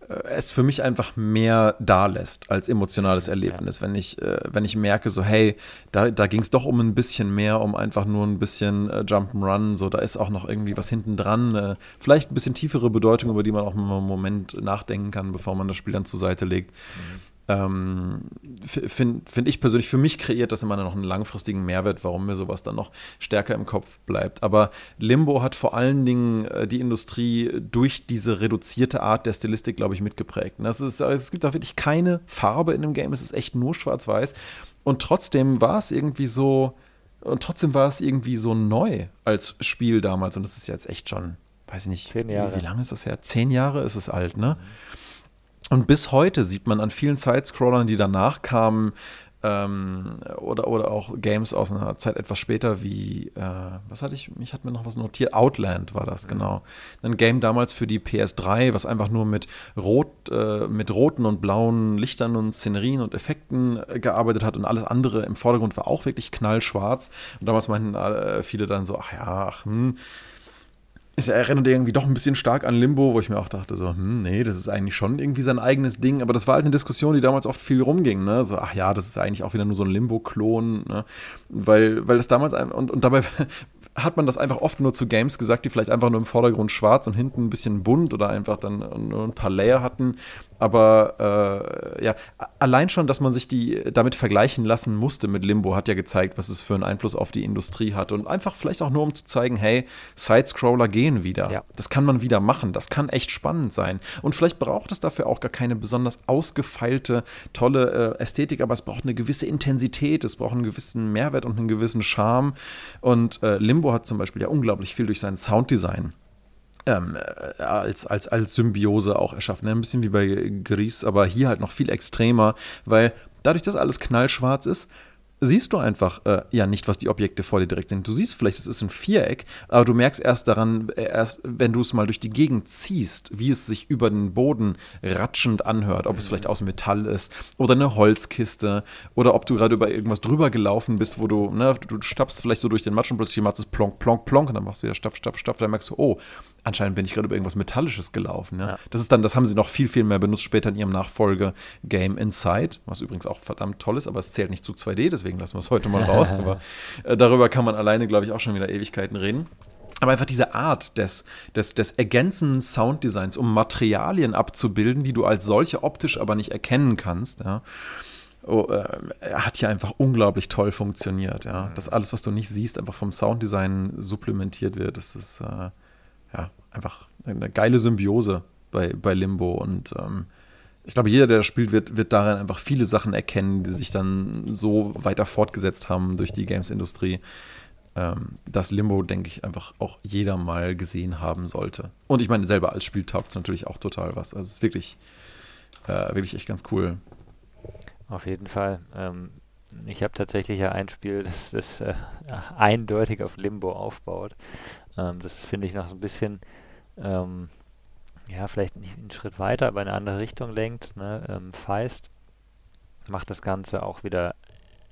äh, es für mich einfach mehr da lässt als emotionales Erlebnis. Ja. Wenn, ich, äh, wenn ich merke, so, hey, da, da ging es doch um ein bisschen mehr, um einfach nur ein bisschen äh, Jump'n'Run, so, da ist auch noch irgendwie was hinten dran. Äh, vielleicht ein bisschen tiefere Bedeutung, über die man auch einen Moment nachdenken kann, bevor man das Spiel dann zur Seite legt. Mhm ähm, finde find ich persönlich, für mich kreiert das immer noch einen langfristigen Mehrwert, warum mir sowas dann noch stärker im Kopf bleibt. Aber Limbo hat vor allen Dingen äh, die Industrie durch diese reduzierte Art der Stilistik, glaube ich, mitgeprägt. Das ist, es gibt auch wirklich keine Farbe in dem Game, es ist echt nur schwarz-weiß. Und trotzdem war es irgendwie so, und trotzdem war es irgendwie so neu als Spiel damals. Und das ist jetzt echt schon, weiß ich nicht, wie, wie lange ist das her? Zehn Jahre ist es alt, ne? Mhm. Und bis heute sieht man an vielen Sidescrollern, die danach kamen, ähm, oder, oder auch Games aus einer Zeit etwas später wie, äh, was hatte ich, ich hatte mir noch was notiert, Outland war das, mhm. genau. Ein Game damals für die PS3, was einfach nur mit rot, äh, mit roten und blauen Lichtern und Szenerien und Effekten äh, gearbeitet hat und alles andere im Vordergrund war auch wirklich knallschwarz. Und damals meinten äh, viele dann so, ach ja, ach, hm, es erinnert irgendwie doch ein bisschen stark an Limbo, wo ich mir auch dachte, so, hm, nee, das ist eigentlich schon irgendwie sein eigenes Ding. Aber das war halt eine Diskussion, die damals oft viel rumging, ne? So, ach ja, das ist eigentlich auch wieder nur so ein Limbo-Klon, ne? Weil, weil das damals, und, und dabei hat man das einfach oft nur zu Games gesagt, die vielleicht einfach nur im Vordergrund schwarz und hinten ein bisschen bunt oder einfach dann nur ein paar Layer hatten. Aber äh, ja, allein schon, dass man sich die damit vergleichen lassen musste mit Limbo, hat ja gezeigt, was es für einen Einfluss auf die Industrie hat. Und einfach vielleicht auch nur, um zu zeigen, hey, Sidescroller gehen wieder. Ja. Das kann man wieder machen. Das kann echt spannend sein. Und vielleicht braucht es dafür auch gar keine besonders ausgefeilte, tolle äh, Ästhetik, aber es braucht eine gewisse Intensität, es braucht einen gewissen Mehrwert und einen gewissen Charme. Und äh, Limbo hat zum Beispiel ja unglaublich viel durch sein Sounddesign ähm, äh, als, als, als Symbiose auch erschaffen. Ein bisschen wie bei Gries, aber hier halt noch viel extremer, weil dadurch, dass alles knallschwarz ist, siehst du einfach äh, ja nicht, was die Objekte vor dir direkt sind. Du siehst vielleicht, es ist ein Viereck, aber du merkst erst daran, äh, erst wenn du es mal durch die Gegend ziehst, wie es sich über den Boden ratschend anhört, ob mhm. es vielleicht aus Metall ist oder eine Holzkiste oder ob du gerade über irgendwas drüber gelaufen bist, wo du, ne, du stapfst vielleicht so durch den Matsch und plötzlich machst es plonk, plonk, plonk und dann machst du wieder Stapf, Stapf, Stapf, dann merkst du, oh, anscheinend bin ich gerade über irgendwas Metallisches gelaufen. Ja? ja? Das ist dann, das haben sie noch viel, viel mehr benutzt später in ihrem Nachfolge Game Inside, was übrigens auch verdammt toll ist, aber es zählt nicht zu 2D, deswegen lassen wir es heute mal raus. aber äh, darüber kann man alleine, glaube ich, auch schon wieder Ewigkeiten reden. Aber einfach diese Art des, des, des ergänzenden Sounddesigns, um Materialien abzubilden, die du als solche optisch aber nicht erkennen kannst, ja, oh, äh, hat hier einfach unglaublich toll funktioniert. Ja. Dass alles, was du nicht siehst, einfach vom Sounddesign supplementiert wird. Das ist äh, ja einfach eine geile Symbiose bei, bei Limbo und ähm, ich glaube, jeder, der das spielt, wird, wird darin einfach viele Sachen erkennen, die sich dann so weiter fortgesetzt haben durch die Games-Industrie, ähm, dass Limbo, denke ich, einfach auch jeder mal gesehen haben sollte. Und ich meine, selber als Spiel taugt es natürlich auch total was. Also es ist wirklich, äh, wirklich echt ganz cool. Auf jeden Fall. Ähm, ich habe tatsächlich ja ein Spiel, das, das äh, eindeutig auf Limbo aufbaut. Ähm, das finde ich noch so ein bisschen ähm, ja, vielleicht nicht einen Schritt weiter, aber in eine andere Richtung lenkt. Ne? Ähm, Feist macht das Ganze auch wieder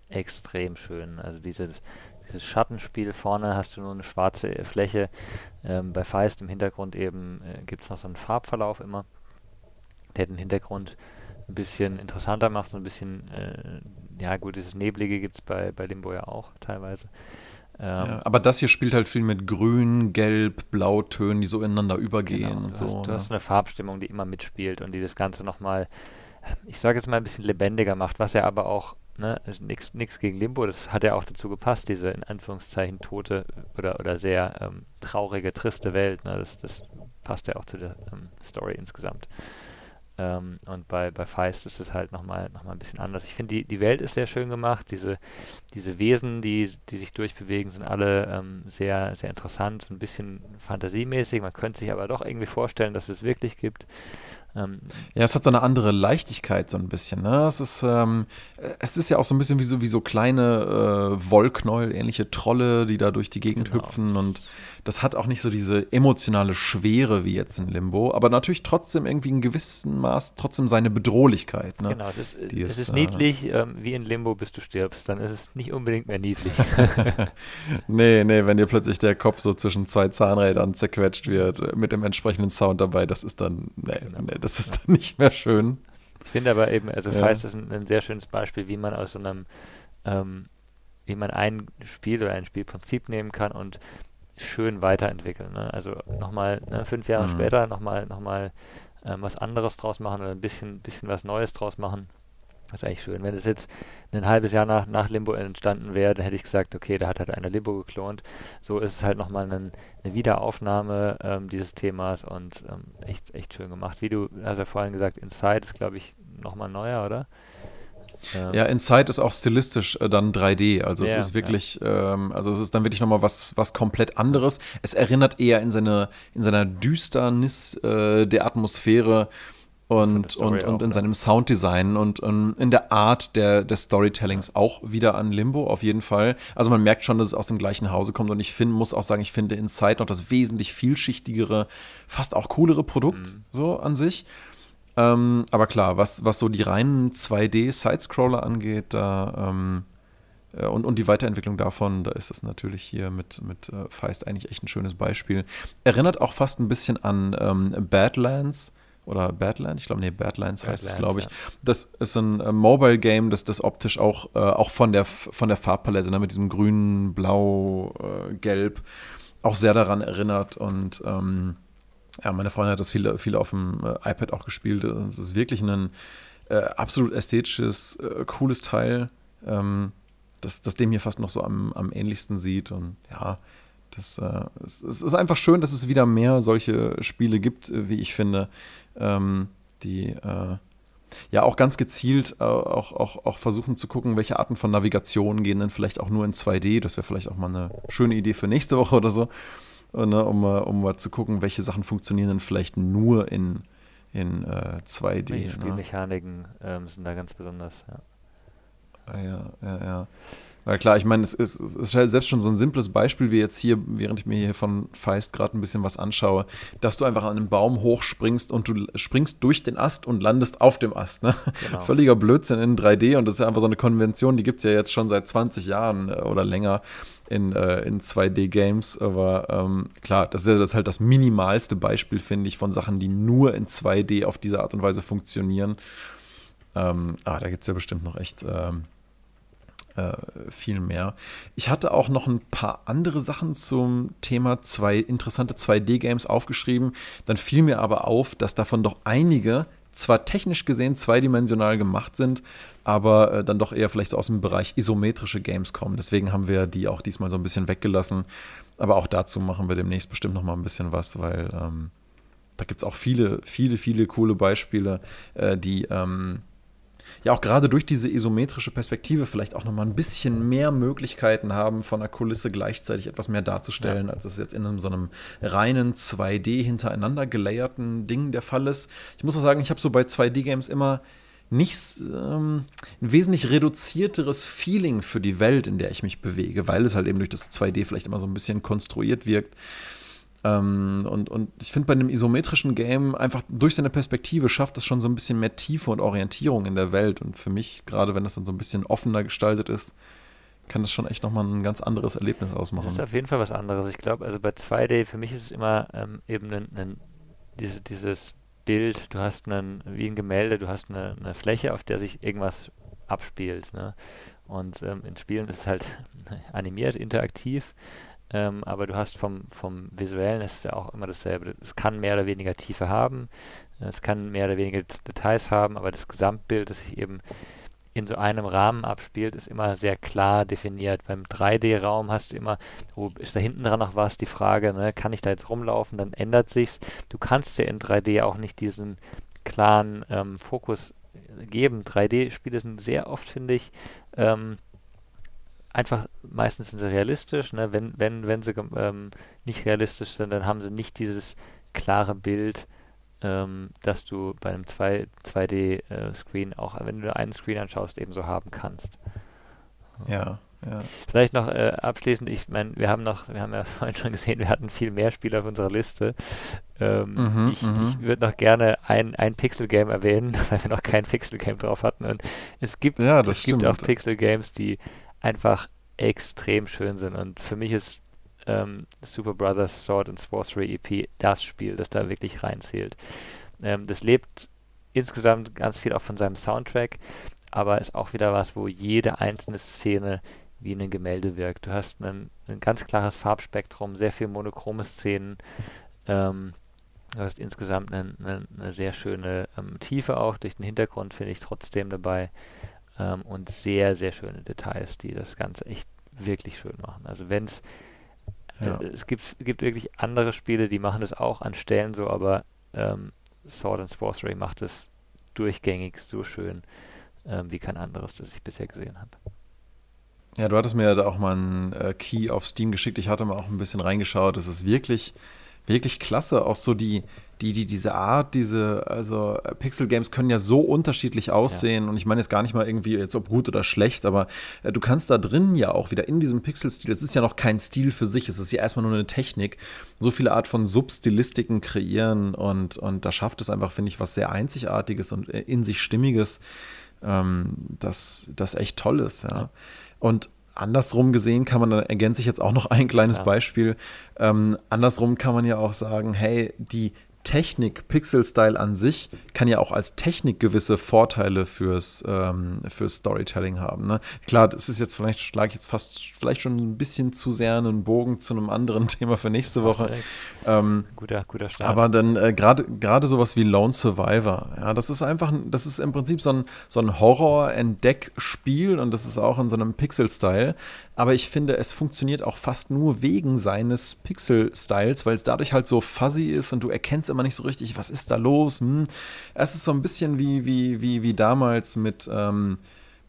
extrem schön. Also dieses, dieses Schattenspiel vorne hast du nur eine schwarze Fläche. Ähm, bei Feist im Hintergrund eben äh, gibt es noch so einen Farbverlauf immer, der den Hintergrund ein bisschen interessanter macht, so ein bisschen, äh, ja gut, dieses Neblige gibt es bei, bei Limbo ja auch teilweise. Ähm, ja, aber das hier spielt halt viel mit Grün, Gelb, Blautönen, die so ineinander übergehen genau, und du so. Hast, du hast eine Farbstimmung, die immer mitspielt und die das Ganze nochmal, ich sage jetzt mal ein bisschen lebendiger macht, was ja aber auch, ne, nichts gegen Limbo, das hat ja auch dazu gepasst, diese in Anführungszeichen tote oder, oder sehr ähm, traurige, triste Welt, ne, das, das passt ja auch zu der ähm, Story insgesamt. Ähm, und bei, bei Feist ist es halt nochmal noch mal ein bisschen anders. Ich finde, die, die Welt ist sehr schön gemacht. Diese, diese Wesen, die, die sich durchbewegen, sind alle ähm, sehr, sehr interessant, so ein bisschen fantasiemäßig. Man könnte sich aber doch irgendwie vorstellen, dass es wirklich gibt. Ähm, ja, es hat so eine andere Leichtigkeit, so ein bisschen. Ne? Es, ist, ähm, es ist ja auch so ein bisschen wie so, wie so kleine äh, Wollknäuel-ähnliche Trolle, die da durch die Gegend genau. hüpfen und das hat auch nicht so diese emotionale Schwere wie jetzt in Limbo, aber natürlich trotzdem irgendwie in gewissem Maß trotzdem seine Bedrohlichkeit. Ne? Genau, es ist, es ist, ist niedlich äh, wie in Limbo, bis du stirbst. Dann ist es nicht unbedingt mehr niedlich. nee, nee, wenn dir plötzlich der Kopf so zwischen zwei Zahnrädern zerquetscht wird, äh, mit dem entsprechenden Sound dabei, das ist dann, nee, genau. nee das ist dann nicht mehr schön. Ich finde aber eben, also ja. Feist ist ein, ein, sehr schönes Beispiel, wie man aus so einem, ähm, wie man ein Spiel oder ein Spielprinzip nehmen kann und schön weiterentwickeln. Ne? Also nochmal ne, fünf Jahre mhm. später nochmal noch mal, ähm, was anderes draus machen oder ein bisschen, bisschen was Neues draus machen. Das ist eigentlich schön. Wenn es jetzt ein halbes Jahr nach, nach Limbo entstanden wäre, dann hätte ich gesagt, okay, da hat halt einer Limbo geklont. So ist es halt nochmal ein, eine Wiederaufnahme ähm, dieses Themas und ähm, echt, echt schön gemacht. Wie du hast ja vorhin gesagt, Inside ist, glaube ich, nochmal neuer, oder? Ja, ja Inside ist auch stilistisch äh, dann 3D. Also ja, es ist wirklich, ja. ähm, also es ist dann wirklich nochmal was, was komplett anderes. Es erinnert eher in, seine, in seiner Düsternis äh, der Atmosphäre und, und, und in seinem Sounddesign und, und, in der Art der, des Storytellings auch wieder an Limbo, auf jeden Fall. Also man merkt schon, dass es aus dem gleichen Hause kommt und ich find, muss auch sagen, ich finde Inside noch das wesentlich vielschichtigere, fast auch coolere Produkt mhm. so an sich. Ähm, aber klar, was, was so die reinen 2D-Sidescroller angeht, da ähm, äh, und, und die Weiterentwicklung davon, da ist es natürlich hier mit, mit äh, Feist eigentlich echt ein schönes Beispiel. Erinnert auch fast ein bisschen an ähm, Badlands oder Badlands, ich glaube, nee, Badlands heißt es, glaube ich. Ja. Das ist ein äh, Mobile Game, das das optisch auch, äh, auch von der, von der Farbpalette, ne, mit diesem grün, blau, äh, gelb, auch sehr daran erinnert und ähm, ja, meine Freundin hat das viel, viel auf dem äh, iPad auch gespielt. Es ist wirklich ein äh, absolut ästhetisches, äh, cooles Teil, ähm, das, das dem hier fast noch so am, am ähnlichsten sieht. Und ja, das, äh, es, es, ist einfach schön, dass es wieder mehr solche Spiele gibt, äh, wie ich finde, ähm, die äh, ja auch ganz gezielt auch, auch, auch versuchen zu gucken, welche Arten von Navigation gehen denn vielleicht auch nur in 2D. Das wäre vielleicht auch mal eine schöne Idee für nächste Woche oder so ne, um, mal, um mal zu gucken, welche Sachen funktionieren denn vielleicht nur in, in äh, 2D. Die ne? Spielmechaniken ähm, sind da ganz besonders, ja. Ah, ja, ja, ja. Weil klar, ich meine, es ist, es ist halt selbst schon so ein simples Beispiel, wie jetzt hier, während ich mir hier von Feist gerade ein bisschen was anschaue, dass du einfach an einem Baum hochspringst und du springst durch den Ast und landest auf dem Ast. Ne? Genau. Völliger Blödsinn in 3D und das ist einfach so eine Konvention, die gibt es ja jetzt schon seit 20 Jahren äh, oder länger in, äh, in 2D-Games. Aber ähm, klar, das ist das halt das minimalste Beispiel, finde ich, von Sachen, die nur in 2D auf diese Art und Weise funktionieren. Ähm, ah, da gibt es ja bestimmt noch echt ähm, äh, viel mehr. Ich hatte auch noch ein paar andere Sachen zum Thema zwei interessante 2D-Games aufgeschrieben. Dann fiel mir aber auf, dass davon doch einige zwar technisch gesehen zweidimensional gemacht sind, aber äh, dann doch eher vielleicht so aus dem Bereich isometrische Games kommen. Deswegen haben wir die auch diesmal so ein bisschen weggelassen. Aber auch dazu machen wir demnächst bestimmt noch mal ein bisschen was, weil ähm, da gibt es auch viele, viele, viele coole Beispiele, äh, die ähm, ja auch gerade durch diese isometrische Perspektive vielleicht auch nochmal ein bisschen mehr Möglichkeiten haben, von der Kulisse gleichzeitig etwas mehr darzustellen, ja. als es jetzt in einem, so einem reinen 2D hintereinander gelayerten Ding der Fall ist. Ich muss auch sagen, ich habe so bei 2D-Games immer nicht ähm, ein wesentlich reduzierteres Feeling für die Welt, in der ich mich bewege, weil es halt eben durch das 2D vielleicht immer so ein bisschen konstruiert wirkt. Ähm, und, und ich finde, bei einem isometrischen Game einfach durch seine Perspektive schafft es schon so ein bisschen mehr Tiefe und Orientierung in der Welt. Und für mich, gerade wenn das dann so ein bisschen offener gestaltet ist, kann das schon echt nochmal ein ganz anderes Erlebnis ausmachen. Das ist auf jeden Fall was anderes. Ich glaube, also bei 2D, für mich ist es immer ähm, eben ein, ein, diese, dieses Bild, du hast einen, wie ein Gemälde, du hast eine, eine Fläche, auf der sich irgendwas abspielt. Ne? Und ähm, in Spielen ist es halt animiert, interaktiv. Ähm, aber du hast vom, vom Visuellen ist ja auch immer dasselbe. Es kann mehr oder weniger Tiefe haben, es kann mehr oder weniger Details haben, aber das Gesamtbild, das sich eben in so einem Rahmen abspielt, ist immer sehr klar definiert. Beim 3D-Raum hast du immer, wo ist da hinten dran noch was, die Frage, ne, kann ich da jetzt rumlaufen, dann ändert sich's. Du kannst ja in 3D auch nicht diesen klaren ähm, Fokus geben. 3D-Spiele sind sehr oft, finde ich, ähm, einfach meistens sind sie realistisch. Ne? Wenn, wenn, wenn sie ähm, nicht realistisch sind, dann haben sie nicht dieses klare Bild, ähm, dass du bei einem 2, 2D-Screen äh, auch, wenn du einen Screen anschaust, ebenso haben kannst. Ja, ja. Vielleicht noch äh, abschließend, ich meine, wir haben noch, wir haben ja vorhin schon gesehen, wir hatten viel mehr Spiele auf unserer Liste. Ähm, mhm, ich, mhm. ich würde noch gerne ein, ein Pixel-Game erwähnen, weil wir noch kein Pixel-Game drauf hatten. Und es gibt, ja, es gibt auch Pixel-Games, die einfach extrem schön sind. Und für mich ist ähm, Super Brothers Sword and Sorcery EP das Spiel, das da wirklich reinzählt. Ähm, das lebt insgesamt ganz viel auch von seinem Soundtrack, aber ist auch wieder was, wo jede einzelne Szene wie ein Gemälde wirkt. Du hast ein, ein ganz klares Farbspektrum, sehr viel monochrome Szenen. Ähm, du hast insgesamt eine, eine, eine sehr schöne ähm, Tiefe auch durch den Hintergrund, finde ich trotzdem dabei ähm, und sehr, sehr schöne Details, die das Ganze echt wirklich schön machen. Also wenn es äh, ja. es gibt, gibt wirklich andere Spiele, die machen das auch an Stellen so, aber ähm, Sword and Sorcery macht es durchgängig so schön ähm, wie kein anderes, das ich bisher gesehen habe. Ja, du hattest mir da auch mal einen äh, Key auf Steam geschickt. Ich hatte mal auch ein bisschen reingeschaut. Es ist wirklich, wirklich klasse. Auch so die, die, die, diese Art, diese, also Pixel Games können ja so unterschiedlich aussehen. Ja. Und ich meine jetzt gar nicht mal irgendwie jetzt ob gut oder schlecht, aber äh, du kannst da drin ja auch wieder in diesem Pixel-Stil, es ist ja noch kein Stil für sich, es ist ja erstmal nur eine Technik, so viele Art von Substilistiken kreieren und, und da schafft es einfach, finde ich, was sehr Einzigartiges und äh, in sich Stimmiges, ähm, das, das echt toll ist, ja. Und andersrum gesehen kann man, da ergänze ich jetzt auch noch ein kleines ja. Beispiel. Ähm, andersrum kann man ja auch sagen, hey, die, Technik, Pixel-Style an sich kann ja auch als Technik gewisse Vorteile fürs, ähm, fürs Storytelling haben. Ne? Klar, das ist jetzt vielleicht, schlage ich jetzt fast vielleicht schon ein bisschen zu sehr einen Bogen zu einem anderen Thema für nächste Woche. Ähm, guter, guter Start. Aber dann äh, gerade sowas wie Lone Survivor, ja, das ist einfach, das ist im Prinzip so ein, so ein Horror-Entdeck-Spiel und das ist auch in so einem Pixel-Style. Aber ich finde, es funktioniert auch fast nur wegen seines Pixel-Styles, weil es dadurch halt so fuzzy ist und du erkennst immer nicht so richtig, was ist da los. Hm. Es ist so ein bisschen wie, wie, wie, wie damals mit. Ähm,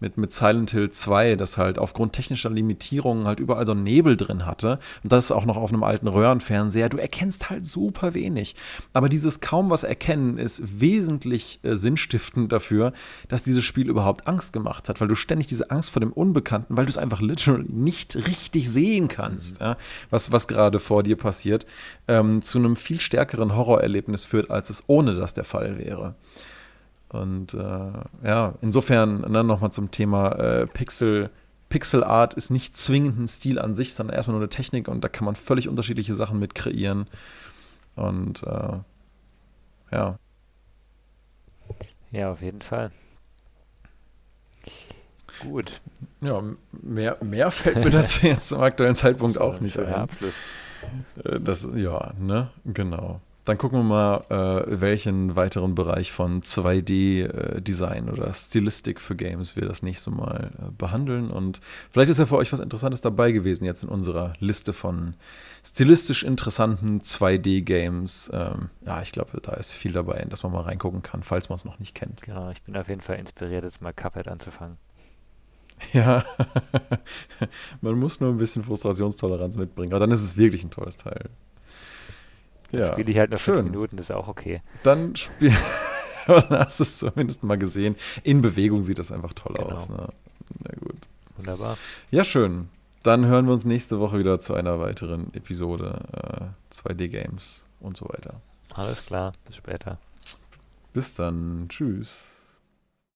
mit, mit Silent Hill 2, das halt aufgrund technischer Limitierungen halt überall so einen Nebel drin hatte. Und das auch noch auf einem alten Röhrenfernseher. Du erkennst halt super wenig. Aber dieses kaum was erkennen ist wesentlich äh, sinnstiftend dafür, dass dieses Spiel überhaupt Angst gemacht hat, weil du ständig diese Angst vor dem Unbekannten, weil du es einfach literally nicht richtig sehen kannst, mhm. ja, was, was gerade vor dir passiert, ähm, zu einem viel stärkeren Horrorerlebnis führt, als es ohne das der Fall wäre. Und äh, ja, insofern ne, nochmal zum Thema äh, Pixel. Pixel Art ist nicht zwingend ein Stil an sich, sondern erstmal nur eine Technik und da kann man völlig unterschiedliche Sachen mit kreieren. Und äh, ja. Ja, auf jeden Fall. Gut. Ja, mehr, mehr fällt mir dazu jetzt zum aktuellen Zeitpunkt auch nicht ein. Abschluss. Äh, das, ja, ne, genau. Dann gucken wir mal, äh, welchen weiteren Bereich von 2D-Design äh, oder Stilistik für Games wir das nächste Mal äh, behandeln. Und vielleicht ist ja für euch was Interessantes dabei gewesen jetzt in unserer Liste von stilistisch interessanten 2D-Games. Ähm, ja, ich glaube, da ist viel dabei, in das man mal reingucken kann, falls man es noch nicht kennt. Genau, ich bin auf jeden Fall inspiriert, jetzt mal Cuphead anzufangen. Ja, man muss nur ein bisschen Frustrationstoleranz mitbringen, aber dann ist es wirklich ein tolles Teil. Dann ja. spiele ich halt noch Schön. fünf Minuten, das ist auch okay. Dann spiel dann hast du es zumindest mal gesehen. In Bewegung sieht das einfach toll genau. aus. Ne? Na gut. Wunderbar. Ja, schön. Dann hören wir uns nächste Woche wieder zu einer weiteren Episode äh, 2D Games und so weiter. Alles klar, bis später. Bis dann. Tschüss.